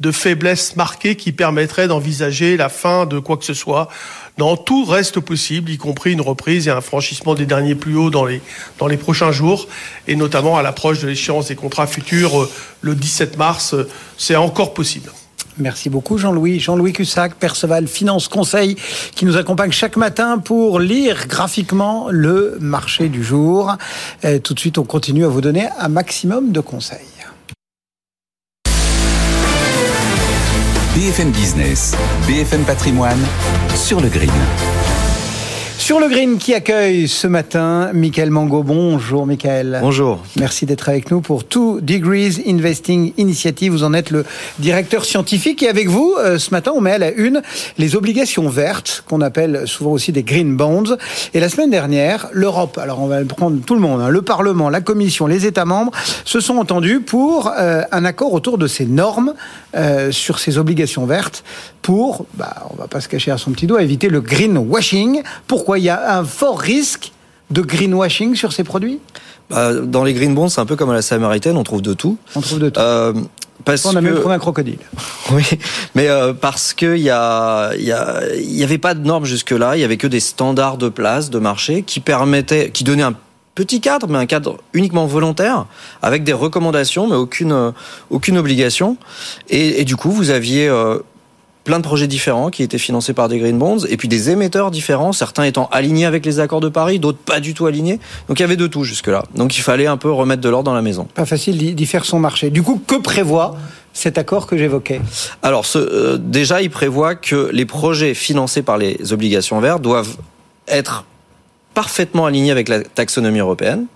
Speaker 8: de faiblesse marqués qui permettraient d'envisager la fin de quoi que ce soit. Non, tout reste possible, y compris une reprise et un franchissement des derniers plus hauts dans les, dans les prochains jours, et notamment à l'approche de l'échéance des contrats futurs euh, le 17 mars, euh, c'est encore possible.
Speaker 2: Merci beaucoup Jean-Louis. Jean-Louis Cussac, Perceval Finance Conseil, qui nous accompagne chaque matin pour lire graphiquement le marché du jour. Tout de suite, on continue à vous donner un maximum de conseils.
Speaker 1: BFM Business, BFM Patrimoine, sur le green.
Speaker 2: Sur le Green qui accueille ce matin Michael Mango. Bonjour Michael.
Speaker 9: Bonjour.
Speaker 2: Merci d'être avec nous pour Two Degrees Investing Initiative. Vous en êtes le directeur scientifique et avec vous, euh, ce matin, on met à la une les obligations vertes qu'on appelle souvent aussi des green bonds. Et la semaine dernière, l'Europe, alors on va prendre tout le monde, hein, le Parlement, la Commission, les États membres, se sont entendus pour euh, un accord autour de ces normes euh, sur ces obligations vertes pour, bah, on va pas se cacher à son petit doigt, éviter le greenwashing. Pourquoi il y a un fort risque de greenwashing sur ces produits?
Speaker 9: Bah, Dans les green bonds, c'est un peu comme à la Samaritaine, on trouve de tout.
Speaker 2: On trouve de tout. Euh, parce on a même trouvé un crocodile.
Speaker 9: Oui, mais euh, parce qu'il y a, il y, a, il y avait pas de normes jusque là, il y avait que des standards de place, de marché, qui permettaient, qui donnaient un petit cadre, mais un cadre uniquement volontaire, avec des recommandations, mais aucune aucune obligation. Et, et du coup, vous aviez euh, plein de projets différents qui étaient financés par des green bonds et puis des émetteurs différents, certains étant alignés avec les accords de Paris, d'autres pas du tout alignés. Donc il y avait de tout jusque-là. Donc il fallait un peu remettre de l'ordre dans la maison.
Speaker 2: Pas facile d'y faire son marché. Du coup, que prévoit cet accord que j'évoquais?
Speaker 9: Alors ce, euh, déjà, il prévoit que les projets financés par les obligations vertes doivent être parfaitement alignés avec la taxonomie européenne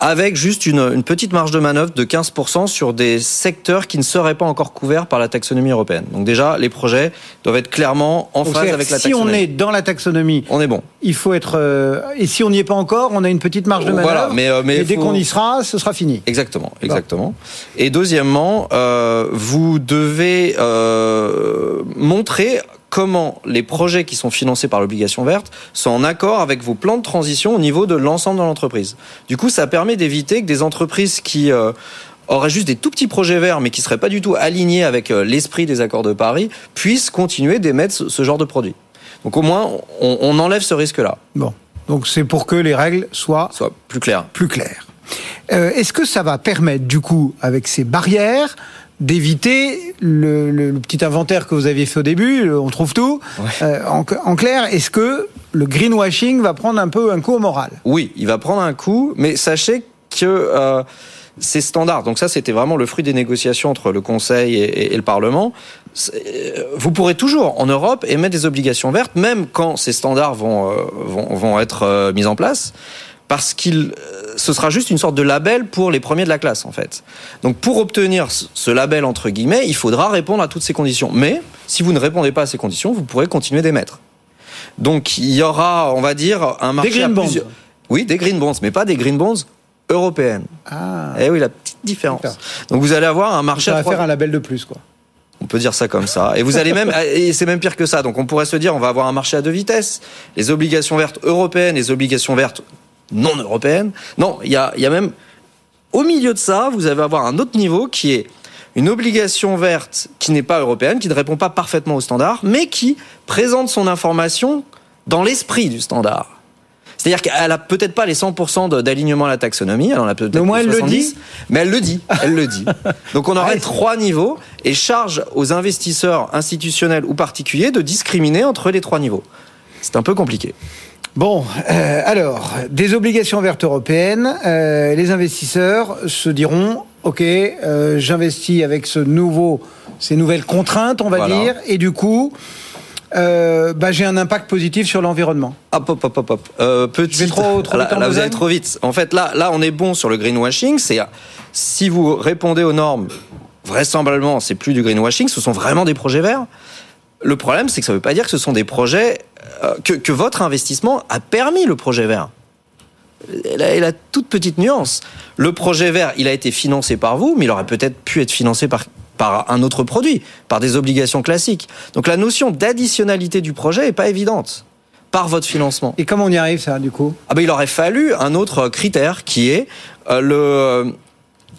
Speaker 9: avec juste une, une petite marge de manœuvre de 15% sur des secteurs qui ne seraient pas encore couverts par la taxonomie européenne. Donc déjà, les projets doivent être clairement en
Speaker 2: Donc,
Speaker 9: phase avec la
Speaker 2: si
Speaker 9: taxonomie.
Speaker 2: on est dans la taxonomie,
Speaker 9: on est bon.
Speaker 2: il faut être. euh, et si on n'y est pas encore, on a une petite marge de manœuvre.
Speaker 9: Voilà, mais, euh, mais
Speaker 2: et dès
Speaker 9: faut-
Speaker 2: qu'on y sera, ce sera fini.
Speaker 9: Exactement, exactement. Et deuxièmement, euh, vous devez euh, montrer comment les projets qui sont financés par l'obligation verte sont en accord avec vos plans de transition au niveau de l'ensemble de l'entreprise. Du coup, ça permet d'éviter que des entreprises qui euh, auraient juste des tout petits projets verts, mais qui seraient pas du tout alignés avec euh, l'esprit des accords de Paris, puissent continuer d'émettre ce, ce genre de produits. Donc au moins, on, on enlève ce risque-là,
Speaker 2: Bon. Donc c'est pour que les règles soient
Speaker 9: plus clair.
Speaker 2: plus claires. Euh, Est-ce que ça va permettre, du coup, avec ces barrières, d'éviter le, le- le petit inventaire que vous aviez fait au début, le on trouve tout. Euh, en, en clair, est-ce que le greenwashing va prendre un peu un coup au moral?
Speaker 9: Oui, il va prendre un coup, mais sachez que euh, ces standards, donc ça c'était vraiment le fruit des négociations entre le Conseil et, et- et le Parlement, c'est- euh, vous pourrez toujours en Europe émettre des obligations vertes, même quand ces standards vont, euh, vont, vont être euh, mis en place, parce qu'il euh, ce sera juste une sorte de label pour les premiers de la classe en fait. Donc pour obtenir ce- label entre guillemets, il faudra répondre à toutes ces conditions. Mais si vous ne répondez pas à ces conditions, vous pourrez continuer d'émettre. Donc il y aura, on va dire, un marché
Speaker 2: green
Speaker 9: à
Speaker 2: bonds.
Speaker 9: Oui, des green bonds, mais pas des green bonds européennes.
Speaker 2: Ah,
Speaker 9: Eh oui, la petite différence. Donc vous allez avoir un marché
Speaker 2: ça
Speaker 9: à
Speaker 2: va
Speaker 9: trois-
Speaker 2: faire un label de plus, quoi.
Speaker 9: on peut dire ça comme ça. Et vous allez même, et c'est même pire que ça. Donc on pourrait se dire, on va avoir un marché à deux vitesses. Les obligations vertes européennes, les obligations vertes non européennes. Non, il y a, y a même, au milieu de ça, vous allez avoir un autre niveau qui est une obligation verte qui n'est pas européenne, qui ne répond pas parfaitement au standard, mais qui présente son information dans l'esprit du standard. C'est-à-dire qu'elle a peut-être pas les 100% de- d'alignement à la taxonomie, elle en a peut-être
Speaker 2: Mais au moins,
Speaker 9: que
Speaker 2: elle le
Speaker 9: 70,
Speaker 2: dit.
Speaker 9: mais elle le dit, elle le dit. Donc on aurait trois niveaux et charge aux investisseurs institutionnels ou particuliers de discriminer entre les trois niveaux. C'est un peu compliqué.
Speaker 2: Bon, euh, alors, des obligations vertes européennes, euh, les investisseurs se diront, OK, euh, j'investis avec ce nouveau, ces nouvelles contraintes, on va
Speaker 9: Voilà.
Speaker 2: dire, et du coup, euh, bah, j'ai un impact positif sur l'environnement.
Speaker 9: Hop, hop, hop, hop, hop. Euh, petit.
Speaker 2: Trop- trop
Speaker 9: là,
Speaker 2: vite en
Speaker 9: là, vous allez trop vite. En fait, là, là, on est bon sur le greenwashing. C'est si vous répondez aux normes, vraisemblablement, c'est plus du greenwashing. Ce sont vraiment des projets verts. Le problème, c'est que ça ne veut pas dire que ce sont des projets euh, que, que votre investissement a permis le projet vert. Et la, et la toute petite nuance. Le projet vert, il a été financé par vous, mais il aurait peut-être pu être financé par, par un autre produit, par des obligations classiques. Donc la notion d'additionnalité du projet n'est pas évidente par votre financement.
Speaker 2: Et comment on y arrive, ça, du coup?
Speaker 9: Ah ben, il aurait fallu un autre critère qui est euh, le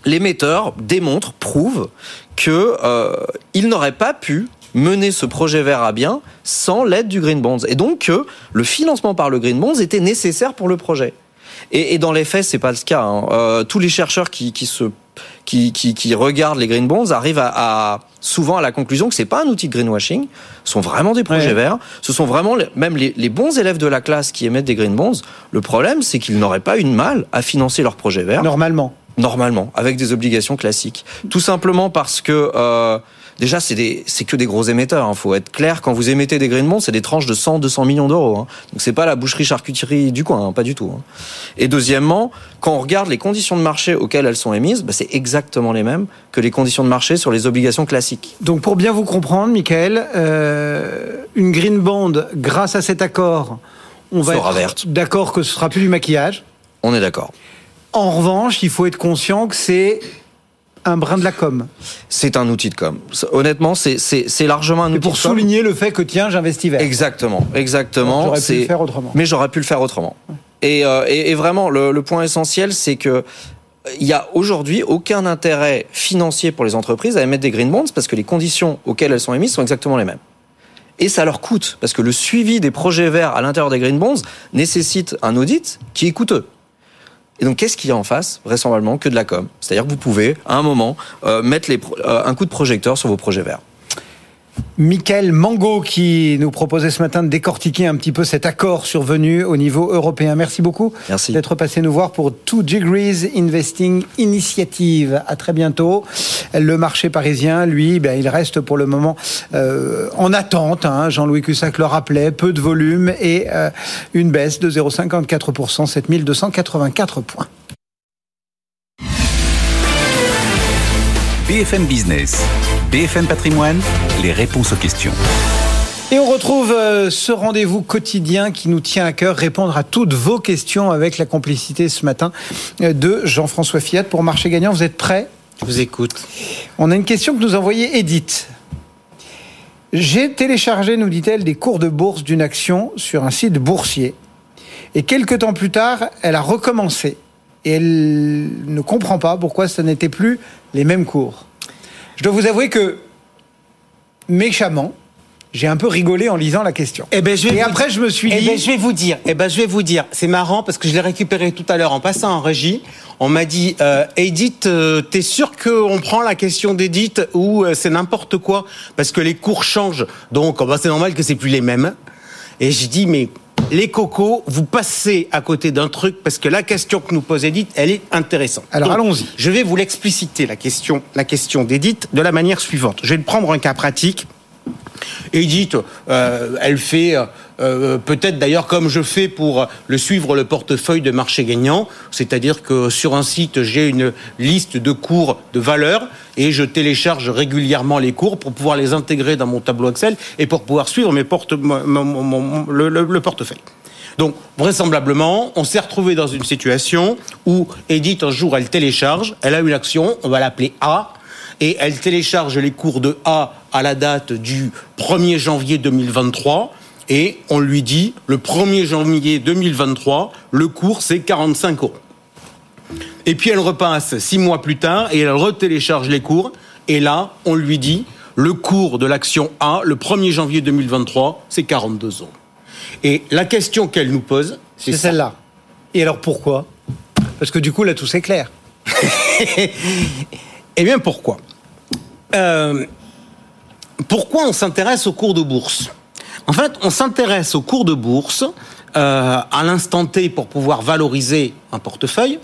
Speaker 9: l'émetteur démontre, prouve que euh, il n'aurait pas pu mener ce projet vert à bien sans l'aide du Green Bonds et donc que le financement par le Green Bonds était nécessaire pour le projet. Et, et dans les faits, c'est pas le cas. hein. Euh, tous les chercheurs qui, qui se qui, qui, qui regardent les green bonds arrivent à, à- souvent à la conclusion que c'est pas un outil de greenwashing, ce sont vraiment des projets
Speaker 2: Ouais.
Speaker 9: verts. Ce sont vraiment les- même les, les bons élèves de la classe qui émettent des green bonds. Le problème, c'est qu'ils n'auraient pas eu de mal à financer leurs projets verts
Speaker 2: Normalement.
Speaker 9: normalement, avec des obligations classiques. Tout simplement parce que euh, déjà c'est des c'est que des gros émetteurs. Il faut être clair quand vous émettez des green bonds, c'est des tranches de 100, 200 millions d'euros. Hein. Donc c'est pas la boucherie charcuterie du coin, hein, pas du tout. hein. Et deuxièmement, quand on regarde les conditions de marché auxquelles elles sont émises, bah, c'est exactement les mêmes que les conditions de marché sur les obligations classiques.
Speaker 2: Donc, pour bien vous comprendre, Michael, euh, une green bond, grâce à cet accord, on va
Speaker 9: Sera
Speaker 2: être
Speaker 9: verte.
Speaker 2: d'accord que ce sera plus du maquillage.
Speaker 9: On est d'accord.
Speaker 2: En revanche, il faut être conscient que c'est un brin de la com.
Speaker 9: C'est un outil de com. Honnêtement, c'est largement un outil
Speaker 2: pour
Speaker 9: de com.
Speaker 2: souligner le fait que tiens, j'investis vert.
Speaker 9: Exactement, exactement.
Speaker 2: J'aurais pu le faire autrement.
Speaker 9: Mais j'aurais pu le faire autrement. Et, euh, et, et vraiment, le, le point essentiel, c'est que il y a aujourd'hui aucun intérêt financier pour les entreprises à émettre des green bonds parce que les conditions auxquelles elles sont émises sont exactement les mêmes. Et ça leur coûte parce que le suivi des projets verts à l'intérieur des green bonds nécessite un audit qui est coûteux. Et donc, qu'est-ce qu'il y a en face Vraisemblablement que de la com? C'est-à-dire que vous pouvez, à un moment, euh, mettre euh, un coup de projecteur sur vos projets verts.
Speaker 2: Michael Mango qui nous proposait ce matin de décortiquer un petit peu cet accord survenu au niveau européen. Merci beaucoup d'être passé nous voir pour Two Degrees Investing Initiative. À très bientôt. Le marché parisien, lui, ben, il reste pour le moment euh, en attente. Hein. Jean-Louis Cussac le rappelait, peu de volume et euh, une baisse de 0,54%, 7284 points.
Speaker 1: BFM Business. BFM Patrimoine, les réponses aux questions.
Speaker 2: Et on retrouve euh, ce rendez-vous quotidien qui nous tient à cœur, répondre à toutes vos questions avec la complicité ce matin euh, de Jean-François Fiat pour Marché Gagnant. Vous êtes prêts?
Speaker 10: Je vous écoute.
Speaker 2: On a une question que nous a envoyée Edith. J'ai téléchargé, nous dit-elle, des cours de bourse d'une action sur un site boursier. Et quelques temps plus tard, elle a recommencé. Et elle ne comprend pas pourquoi ce n'était plus les mêmes cours. Je dois vous avouer que, méchamment, j'ai un peu rigolé en lisant la question.
Speaker 10: Eh ben, je vais
Speaker 2: Et après,
Speaker 10: dire-
Speaker 2: je me suis
Speaker 10: Eh
Speaker 2: dit.
Speaker 10: ben, je vais vous dire. Eh ben, je vais vous dire. C'est marrant parce que je l'ai récupéré tout à l'heure en passant en régie. On m'a dit, euh, Edith, euh, t'es sûr qu'on prend la question d'Edith ou euh, c'est n'importe quoi? Parce que les cours changent. Donc, oh, bah, c'est normal que c'est plus les mêmes. Et je dis, mais les cocos, vous passez à côté d'un truc parce que la question que nous pose Edith, elle est intéressante.
Speaker 2: Alors, allons-y.
Speaker 10: Je vais vous l'expliciter la question, la question d'Edith de la manière suivante. Je vais prendre un cas pratique. Edith, euh, elle fait euh, peut-être d'ailleurs comme je fais pour le suivre le portefeuille de marché gagnant, c'est-à-dire que sur un site j'ai une liste de cours de valeurs et je télécharge régulièrement les cours pour pouvoir les intégrer dans mon tableau Excel et pour pouvoir suivre mes porte le- le portefeuille. Donc, vraisemblablement, on s'est retrouvé dans une situation où Edith, un jour, elle télécharge, elle a une action, on va l'appeler A, et elle télécharge les cours de A à la date du 1er janvier 2023, et on lui dit, le 1er janvier 2023, le cours, c'est 45 euros. Et puis elle repasse six mois plus tard et elle retélécharge les cours. Et là, on lui dit, le cours de l'action A, le 1er janvier 2023, c'est 42 euros. Et la question qu'elle nous pose,
Speaker 2: C'est celle-là. Et alors pourquoi? Parce que du coup, là, tout c'est clair.
Speaker 10: Eh bien, pourquoi? Euh, Pourquoi on s'intéresse aux cours de bourse? En fait, on s'intéresse aux cours de bourse euh, à l'instant T pour pouvoir valoriser un portefeuille,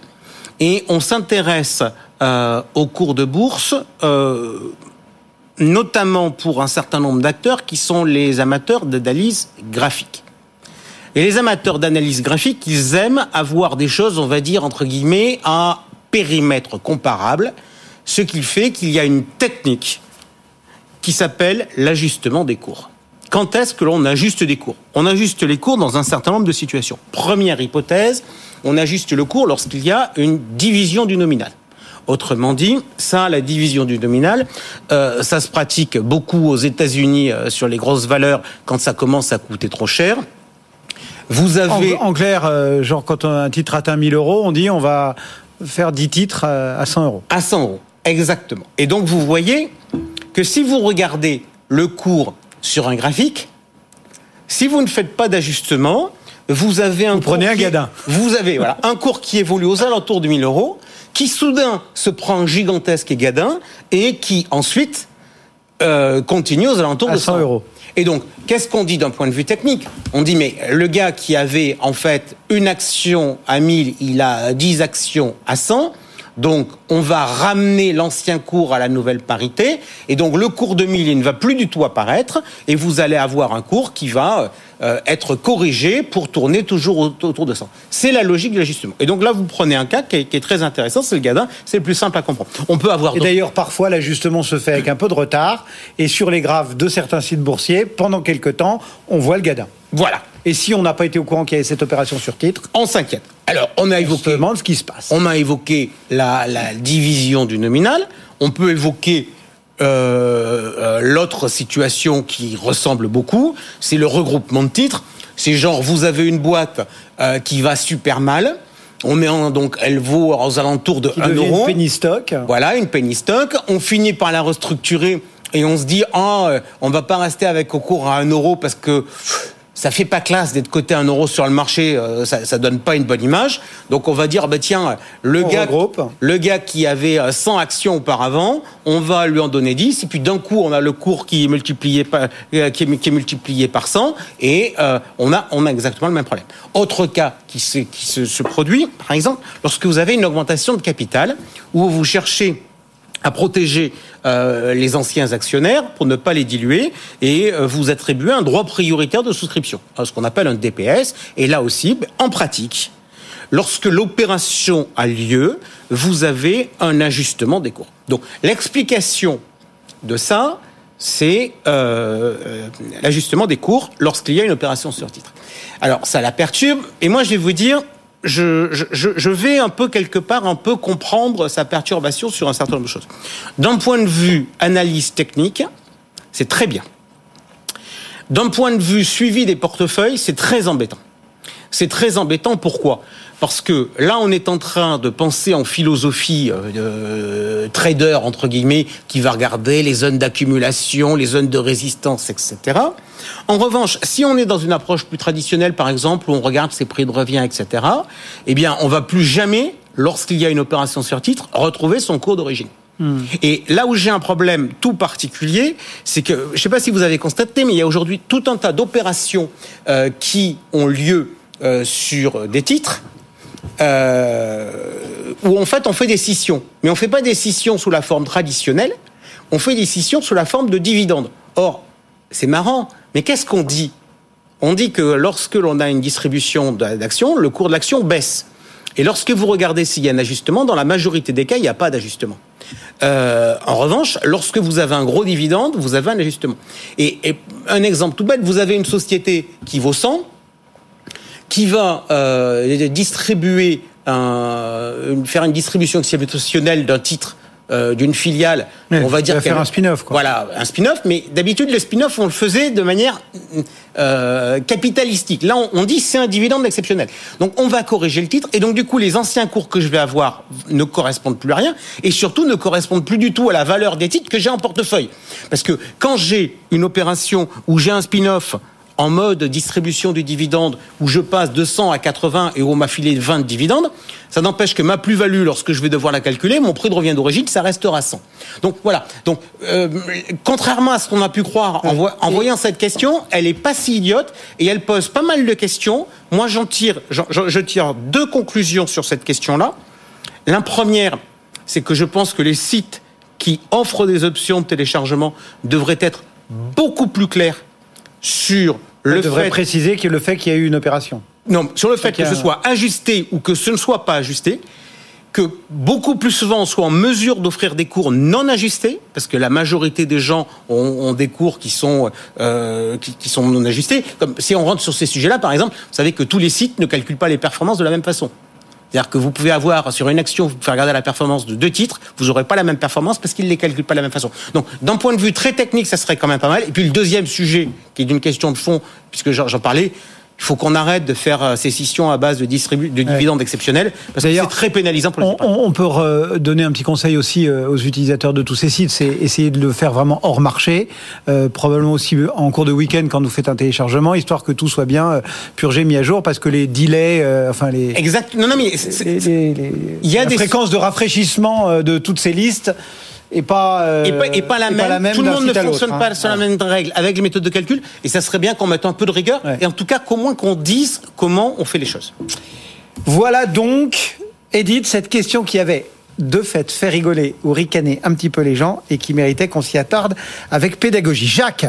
Speaker 10: et on s'intéresse euh, aux cours de bourse euh, notamment pour un certain nombre d'acteurs qui sont les amateurs d'analyse graphique. Et les amateurs d'analyse graphique, ils aiment avoir des choses, on va dire, entre guillemets, à périmètre comparable, ce qui fait qu'il y a une technique qui s'appelle l'ajustement des cours. Quand est-ce que l'on ajuste des cours? On ajuste les cours dans un certain nombre de situations. Première hypothèse, on ajuste le cours lorsqu'il y a une division du nominal. Autrement dit, ça, la division du nominal, euh, ça se pratique beaucoup aux États-Unis euh, sur les grosses valeurs quand ça commence à coûter trop cher. Vous avez
Speaker 2: en clair, euh, genre quand un titre atteint 1000 euros, on dit on va faire 10 titres à 100 euros.
Speaker 10: À 100 euros, exactement. Et donc vous voyez que si vous regardez le cours sur un graphique, si vous ne faites pas d'ajustement, vous avez un
Speaker 2: Vous prenez
Speaker 10: cours
Speaker 2: un
Speaker 10: qui-
Speaker 2: gadin.
Speaker 10: Vous avez voilà un cours qui évolue aux alentours de 1000 euros, qui soudain se prend un gigantesque gadin et qui ensuite euh, continue aux alentours
Speaker 2: À
Speaker 10: de
Speaker 2: 100
Speaker 10: 100
Speaker 2: euros.
Speaker 10: Et donc, qu'est-ce qu'on dit d'un point de vue technique? On dit, mais le gars qui avait en fait une action à 1000, il a 10 actions à 100. Donc, on va ramener l'ancien cours à la nouvelle parité. Et donc, le cours de 1000, il ne va plus du tout apparaître. Et vous allez avoir un cours qui va euh, être corrigé pour tourner toujours au- autour de 100. C'est la logique de l'ajustement. Et donc là, vous prenez un cas qui est, qui est très intéressant. C'est le gadin. C'est le plus simple à comprendre. On peut avoir
Speaker 2: Et d'ailleurs, parfois, l'ajustement se fait avec un peu de retard. Et sur les graphes de certains sites boursiers, pendant quelques temps, on voit le gadin.
Speaker 10: Voilà.
Speaker 2: Et si on n'a pas été au courant qu'il y avait cette opération sur titre,
Speaker 10: On s'inquiète. Alors, on a
Speaker 2: on se
Speaker 10: évoqué
Speaker 2: demande ce qui se passe.
Speaker 10: On a évoqué la, la division du nominal. On peut évoquer euh, euh, l'autre situation qui ressemble beaucoup, c'est le regroupement de titres. C'est genre, vous avez une boîte euh, qui va super mal. On met en, donc, elle vaut aux alentours de
Speaker 2: Qui
Speaker 10: 1
Speaker 2: devient
Speaker 10: euro.
Speaker 2: une penny stock.
Speaker 10: Voilà, une penny stock. On finit par la restructurer et on se dit, ah, euh, on va pas rester avec au cours à 1 euro parce que pff, ça fait pas classe d'être coté 1 euro sur le marché, euh, ça, ça donne pas une bonne image. Donc on va dire, bah tiens, le
Speaker 2: On
Speaker 10: gars,
Speaker 2: regroupe.
Speaker 10: le gars qui avait euh, 100 actions auparavant, on va lui en donner 10 et puis d'un coup on a le cours qui est multiplié par, euh, qui est, qui est multiplié par 100 et euh, on a on a exactement le même problème. Autre cas qui se, qui se, se produit, par exemple, lorsque vous avez une augmentation de capital où vous cherchez à protéger euh, les anciens actionnaires pour ne pas les diluer et euh, vous attribuez un droit prioritaire de souscription, hein, ce qu'on appelle un DPS. Et là aussi, ben, en pratique, lorsque l'opération a lieu, vous avez un ajustement des cours. Donc l'explication de ça, c'est euh, euh, l'ajustement des cours lorsqu'il y a une opération sur titre. Alors ça la perturbe, et moi je vais vous dire, je, vais un peu quelque part un peu comprendre sa perturbation sur un certain nombre de choses. D'un point de vue analyse technique, c'est très bien. D'un point de vue suivi des portefeuilles, c'est très embêtant. C'est très embêtant. Pourquoi? Parce que là, on est en train de penser en philosophie euh, trader entre guillemets, qui va regarder les zones d'accumulation, les zones de résistance, etc. En revanche, si on est dans une approche plus traditionnelle, par exemple, où on regarde ses prix de revient, etc., eh bien, on va plus jamais, lorsqu'il y a une opération sur titre, retrouver son cours d'origine. Et là où j'ai un problème tout particulier, c'est que, je ne sais pas si vous avez constaté, mais il y a aujourd'hui tout un tas d'opérations euh, qui ont lieu euh, sur des titres. Euh, où en fait on fait des scissions, mais on fait pas des scissions sous la forme traditionnelle, on fait des scissions sous la forme de dividendes. Or, c'est marrant, mais qu'est-ce qu'on dit? On dit que lorsque l'on a une distribution d'actions, le cours de l'action baisse. Et lorsque vous regardez s'il y a un ajustement, dans la majorité des cas, il n'y a pas d'ajustement. Euh, en revanche, lorsque vous avez un gros dividende, vous avez un ajustement. Et, et, un exemple tout bête, vous avez une société qui vaut 100, qui va euh, distribuer un, faire une distribution exceptionnelle d'un titre euh, d'une filiale, on va dire
Speaker 2: va faire un spin-off, quoi.
Speaker 10: Voilà, un spin-off, mais d'habitude le spin-off on le faisait de manière euh, capitalistique. Là, on, on dit c'est un dividende exceptionnel. Donc on va corriger le titre et donc du coup les anciens cours que je vais avoir ne correspondent plus à rien et surtout ne correspondent plus du tout à la valeur des titres que j'ai en portefeuille. Parce que quand j'ai une opération où j'ai un spin-off en mode distribution du dividende où je passe de 100 à 80 et où on m'a filé 20 de dividendes, ça n'empêche que ma plus-value, lorsque je vais devoir la calculer, mon prix de revient d'origine, ça restera 100. Donc voilà. Donc euh, contrairement à ce qu'on a pu croire en, vo- en voyant cette question, elle est pas si idiote et elle pose pas mal de questions. Moi, j'en tire, je, je tire deux conclusions sur cette question-là. La première, c'est que je pense que les sites qui offrent des options de téléchargement devraient être beaucoup plus clairs sur
Speaker 2: Le devrait
Speaker 10: fait
Speaker 2: préciser que le fait qu'il y a eu une opération.
Speaker 10: non, sur le fait que ce soit ajusté ou que ce ne soit pas ajusté, que beaucoup plus souvent on soit en mesure d'offrir des cours non ajustés, parce que la majorité des gens ont, ont des cours qui sont euh, qui, qui sont non ajustés. Comme si on rentre sur ces sujets-là, par exemple, vous savez que tous les sites ne calculent pas les performances de la même façon. C'est-à-dire que vous pouvez avoir sur une action, vous pouvez regarder la performance de deux titres, vous n'aurez pas la même performance parce qu'ils ne les calculent pas de la même façon. Donc, d'un point de vue très technique, ça serait quand même pas mal. Et puis le deuxième sujet, qui est d'une question de fond, puisque j'en parlais, il faut qu'on arrête de faire euh, ces scissions à base de, distribu- de dividendes exceptionnels, parce que c'est très pénalisant pour les
Speaker 2: On, on- peut donner un petit conseil aussi euh, aux utilisateurs de tous ces sites, c'est essayer de le faire vraiment hors marché, euh, probablement aussi en cours de week-end quand vous faites un téléchargement, histoire que tout soit bien euh, purgé, mis à jour, parce que les delays, euh, enfin les,
Speaker 10: Exact. Non, non, mais Il y a
Speaker 2: la
Speaker 10: des-
Speaker 2: fréquence de rafraîchissement de toutes ces listes pas, euh,
Speaker 10: et pas, et pas la, même. Tout le monde ne fonctionne
Speaker 2: hein.
Speaker 10: pas sur la même règle avec les méthodes de calcul. Et ça serait bien qu'on mette un peu de rigueur.
Speaker 2: Ouais.
Speaker 10: Et en tout cas, qu'au moins qu'on dise comment on fait les choses.
Speaker 2: Voilà donc, Edith, cette question qui avait de fait fait rigoler ou ricaner un petit peu les gens et qui méritait qu'on s'y attarde avec pédagogie. Jacques,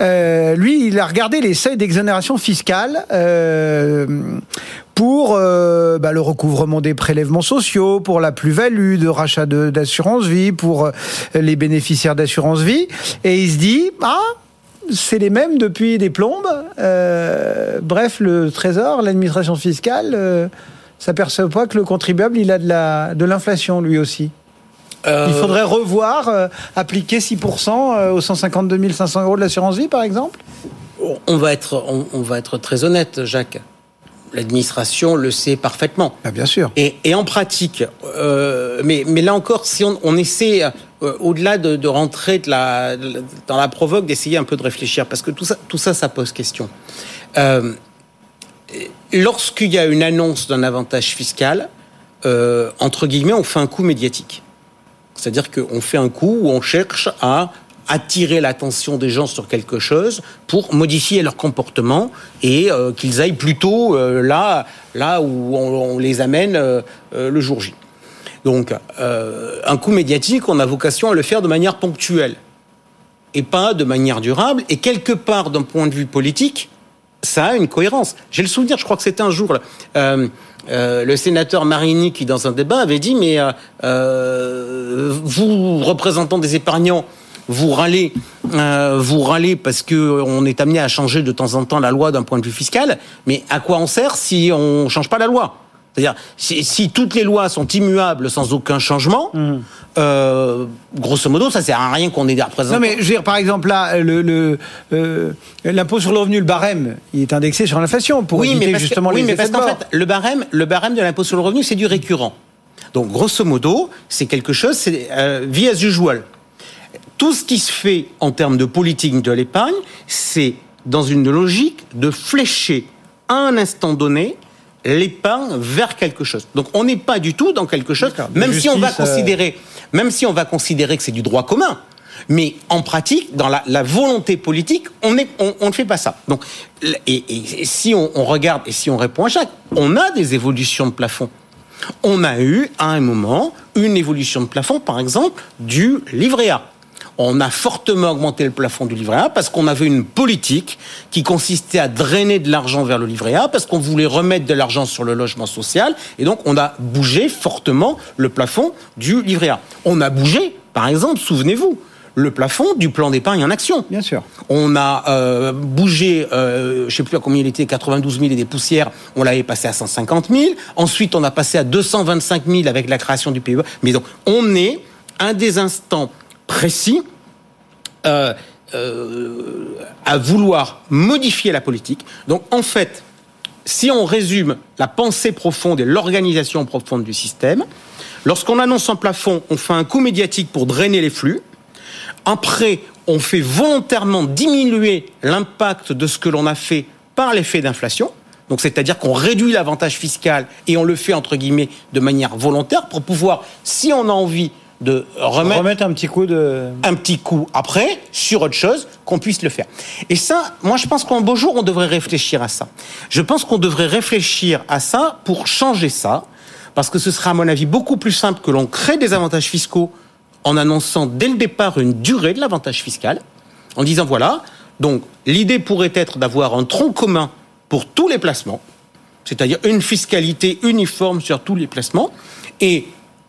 Speaker 2: euh, lui, il a regardé les seuils d'exonération fiscale euh, pour euh, bah, le recouvrement des prélèvements sociaux, pour la plus-value de rachat d'assurance vie, pour euh, les bénéficiaires d'assurance vie, et il se dit ah c'est les mêmes depuis des plombes. Euh, bref, le Trésor, l'administration fiscale, euh, s'aperçoit pas que le contribuable, il a de la de l'inflation lui aussi.
Speaker 10: Euh,
Speaker 2: Il faudrait revoir, euh, appliquer 6% euh, aux 152 500 euros de l'assurance vie, par exemple
Speaker 10: on va être, on, on va être très honnête, Jacques. L'administration le sait parfaitement.
Speaker 2: Ah, Bien sûr.
Speaker 10: Et, et en pratique, euh, mais, mais là encore, si on, on essaie, euh, au-delà de, de rentrer de la, de la- dans la provoque, d'essayer un peu de réfléchir, parce que tout ça, tout ça, ça pose question. Euh, Lorsqu'il y a une annonce d'un avantage fiscal, entre guillemets, on fait un coup médiatique. C'est-à-dire qu'on fait un coup où on cherche à attirer l'attention des gens sur quelque chose pour modifier leur comportement et euh, qu'ils aillent plutôt euh, là, là où on, les amène euh, euh, le jour J. Donc, un coup médiatique, on a vocation à le faire de manière ponctuelle et pas de manière durable. Et quelque part, d'un point de vue politique, ça a une cohérence. J'ai le souvenir, je crois que c'était un jour, le sénateur Marini qui, dans un débat, avait dit mais vous représentants des épargnants, vous râlez, euh, vous râlez parce que on est amené à changer de temps en temps la loi d'un point de vue fiscal. Mais à quoi on sert si on change pas la loi? C'est-à-dire si, si toutes les lois sont immuables sans aucun changement, euh, grosso modo, ça sert à rien qu'on ait des représentants.
Speaker 2: Non mais je veux dire par exemple là le le, euh, l'impôt sur le revenu le barème il est indexé sur l'inflation pour
Speaker 10: oui,
Speaker 2: éviter
Speaker 10: mais parce
Speaker 2: justement
Speaker 10: que, oui,
Speaker 2: les
Speaker 10: mais parce qu'en fait, le barème, le barème de l'impôt sur le revenu, c'est du récurrent. Donc, grosso modo, c'est quelque chose, c'est euh, vie as usual. Tout ce qui se fait en termes de politique de l'épargne, c'est dans une logique de flécher à un instant donné l'épargne vers quelque chose. Donc, on n'est pas du tout dans quelque chose, même si on va
Speaker 2: euh,
Speaker 10: considérer, même si on va considérer que c'est du droit commun. Mais en pratique, dans la, la volonté politique, on est- on- on ne fait pas ça. Donc, et, et si on, on regarde et si on répond à chaque, on a des évolutions de plafond. On a eu à un moment une évolution de plafond, par exemple, du livret A. On a fortement augmenté le plafond du livret A parce qu'on avait une politique qui consistait à drainer de l'argent vers le livret A parce qu'on voulait remettre de l'argent sur le logement social et donc on a bougé fortement le plafond du livret A. On a bougé, par exemple, souvenez-vous, le plafond du plan d'épargne en action.
Speaker 2: Bien sûr.
Speaker 10: On a euh, bougé, euh, je sais plus à combien il était, 92 000 et des poussières, on l'avait passé à 150 000. Ensuite, on a passé à 225 000 avec la création du PIB. Mais donc, on est un des instants précis euh, euh, à vouloir modifier la politique. Donc, en fait, si on résume la pensée profonde et l'organisation profonde du système, lorsqu'on annonce un plafond, on fait un coup médiatique pour drainer les flux. Après, on fait volontairement diminuer l'impact de ce que l'on a fait par l'effet d'inflation. Donc, c'est-à-dire qu'on réduit l'avantage fiscal et on le fait entre guillemets de manière volontaire pour pouvoir, si on a envie de remettre
Speaker 2: Remettre un petit coup de
Speaker 10: un petit coup après sur autre chose, qu'on puisse le faire. Et ça, moi je pense qu'un beau jour, on devrait réfléchir à ça. Je pense qu'on devrait réfléchir à ça pour changer ça, parce que ce sera à mon avis beaucoup plus simple que l'on crée des avantages fiscaux en annonçant dès le départ une durée de l'avantage fiscal, en disant voilà, donc l'idée pourrait être d'avoir un tronc commun pour tous les placements, c'est-à-dire une fiscalité uniforme sur tous les placements, et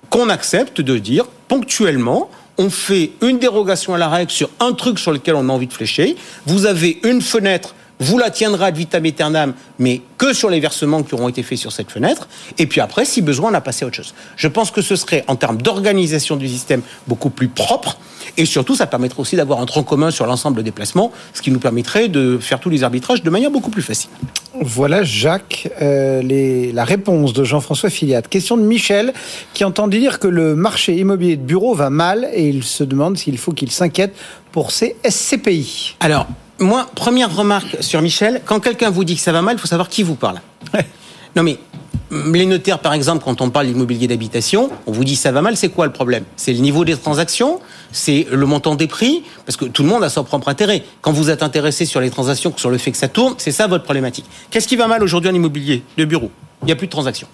Speaker 10: qu'on accepte de dire ponctuellement, on fait une dérogation à la règle sur un truc sur lequel on a envie de flécher. Vous avez une fenêtre, vous la tiendrez ad vitam aeternam, mais que sur les versements qui auront été faits sur cette fenêtre. Et puis après, si besoin, on a passé à autre chose. Je pense que ce serait, en termes d'organisation du système, beaucoup plus propre. Et surtout, ça permettrait aussi d'avoir un tronc commun sur l'ensemble des placements, ce qui nous permettrait de faire tous les arbitrages de manière beaucoup plus facile.
Speaker 2: Voilà, Jacques, euh, les- la réponse de Jean-François Filiat. Question de Michel, qui entend dire que le marché immobilier de bureau va mal et il se demande s'il faut qu'il s'inquiète pour ses SCPI.
Speaker 10: Alors, moi, première remarque sur Michel, quand quelqu'un vous dit que ça va mal, il faut savoir qui vous parle. Non mais, hum, les notaires, par exemple, quand on parle d'immobilier d'habitation, on vous dit ça va mal, c'est quoi le problème? C'est le niveau des transactions? C'est le montant des prix? Parce que tout le monde a son propre intérêt. Quand vous êtes intéressé sur les transactions, sur le fait que ça tourne, c'est ça votre problématique. Qu'est-ce qui va mal aujourd'hui en immobilier? De bureau Il n'y a plus de transactions.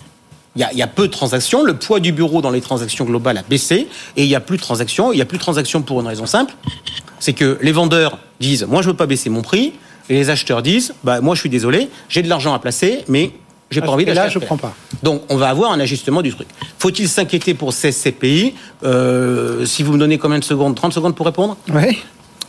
Speaker 10: Il y, a, il y a peu de transactions. Le poids du bureau dans les transactions globales a baissé et il n'y a plus de transactions. Il n'y a plus de transactions pour une raison simple, c'est que les vendeurs disent moi je veux pas baisser mon prix et les acheteurs disent bah moi je suis désolé, j'ai de l'argent à placer, mais j'ai pas
Speaker 2: ce
Speaker 10: envie d'acheter. à
Speaker 2: je prends pas.
Speaker 10: Donc on va avoir un ajustement du truc. Faut-il s'inquiéter pour ces CPI Euh, Si vous me donnez combien de secondes? 30 secondes pour répondre?
Speaker 2: Ouais.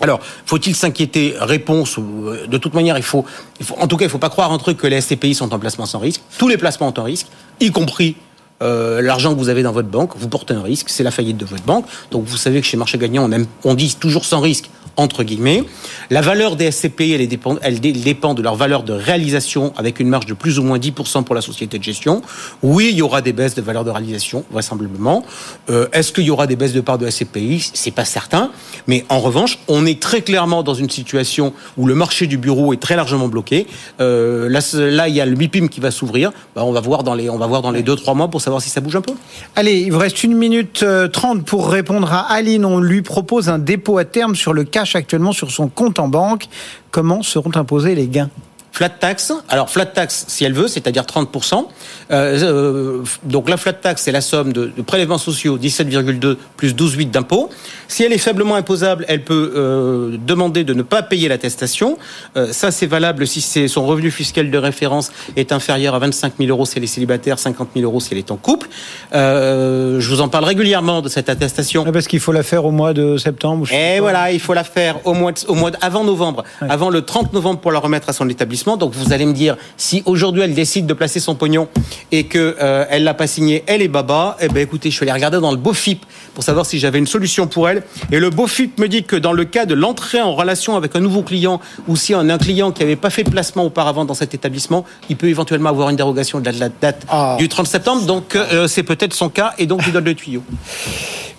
Speaker 10: alors, faut-il s'inquiéter? Réponse, euh, de toute manière, il faut, il faut, en tout cas, il faut pas croire un truc que les SCPI sont en placement sans risque. Tous les placements ont un risque, y compris euh, l'argent que vous avez dans votre banque. Vous portez un risque, c'est la faillite de votre banque. Donc, vous savez que chez Marché Gagnant, on, aime, on dit toujours sans risque entre guillemets. La valeur des SCPI, elle, dépend, elle dé- dépend de leur valeur de réalisation avec une marge de plus ou moins 10% pour la société de gestion. Oui, il y aura des baisses de valeur de réalisation, vraisemblablement. Euh, Est-ce qu'il y aura des baisses de part de SCPI C'est pas certain. Mais en revanche, on est très clairement dans une situation où le marché du bureau est très largement bloqué. Euh, là, là, il y a le MIPIM qui va s'ouvrir. Bah, on va voir dans les, on va voir dans les deux trois mois pour savoir si ça bouge un peu.
Speaker 2: Allez, il vous reste une minute euh, trente pour répondre à Aline. On lui propose un dépôt à terme sur le cash actuellement sur son compte en banque. Comment seront imposés les gains?
Speaker 10: Flat tax. Alors flat tax, si elle veut, c'est-à-dire 30%. Euh, euh, donc la flat tax, c'est la somme de, de prélèvements sociaux, 17,2 plus 12,8 d'impôts. Si elle est faiblement imposable, elle peut euh, demander de ne pas payer l'attestation. Euh, ça, c'est valable si son revenu fiscal de référence est inférieur à 25 000 euros si elle est célibataire, 50 000 euros si elle est en couple. Je vous en parle régulièrement de cette attestation.
Speaker 2: Ah, Parce qu'il faut la faire au mois de septembre.
Speaker 10: Et
Speaker 2: pas.
Speaker 10: voilà, il faut la faire au mois, de- au mois de- avant novembre, avant le 30 novembre pour la remettre à son établissement. Donc vous allez me dire, si aujourd'hui elle décide de placer son pognon et que euh, elle l'a pas signé, elle est baba. Eh ben écoutez, je suis allé regarder dans le BOFIP pour savoir si j'avais une solution pour elle. Et le BOFIP me dit que dans le cas de l'entrée en relation avec un nouveau client ou si on a un client qui n'avait pas fait de placement auparavant dans cet établissement, il peut éventuellement avoir une dérogation de la, de la date
Speaker 2: Ah.
Speaker 10: du 30 septembre. Donc euh, c'est peut-être son cas et donc il donne le tuyau.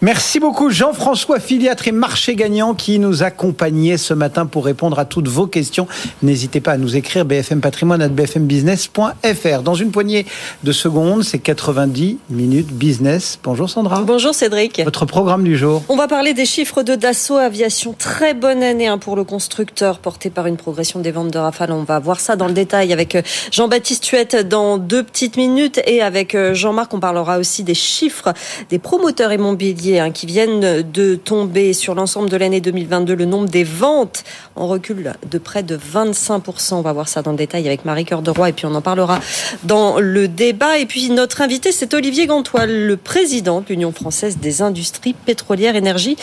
Speaker 2: Merci beaucoup Jean-François Filiatre et Marché Gagnant qui nous accompagnait ce matin pour répondre à toutes vos questions. N'hésitez pas à nous écrire bfmpatrimoine@bfmbusiness.fr. Dans une poignée de secondes, c'est 90 minutes business. Bonjour Sandra.
Speaker 3: Bonjour Cédric.
Speaker 2: Votre programme du jour.
Speaker 3: On va parler des chiffres de Dassault Aviation. Très bonne année hein, pour le constructeur, porté par une progression des ventes de Rafale. On va voir ça dans le détail avec euh, Jean-Baptiste Huette dans deux petites minutes. Et avec euh, Jean-Marc, on parlera aussi des chiffres des promoteurs immobiliers hein, qui viennent de tomber sur l'ensemble de l'année 2022. Le nombre des ventes en recul de près de 25%. On va voir ça dans le détail avec Marie Cœur de Roy. Et puis on en parlera dans le débat. Et puis notre invité, c'est Olivier Gantois, le président de l'Union française des industries pétrolières, énergie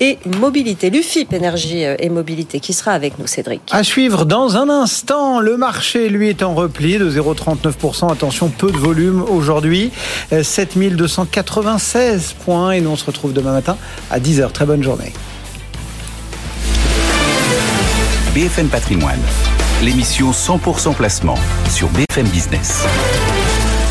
Speaker 3: et mobilité. L'UFIP Énergie euh, et Mobilité qui sera avec nous, Cédric.
Speaker 2: À suivre dans un instant, le marché lui est en repli de 0,39%. Attention, peu de volume aujourd'hui, Euh, 7296 points et nous on se retrouve demain matin à 10h. Très bonne journée.
Speaker 1: BFM Patrimoine, l'émission 100% placement sur BFM Business.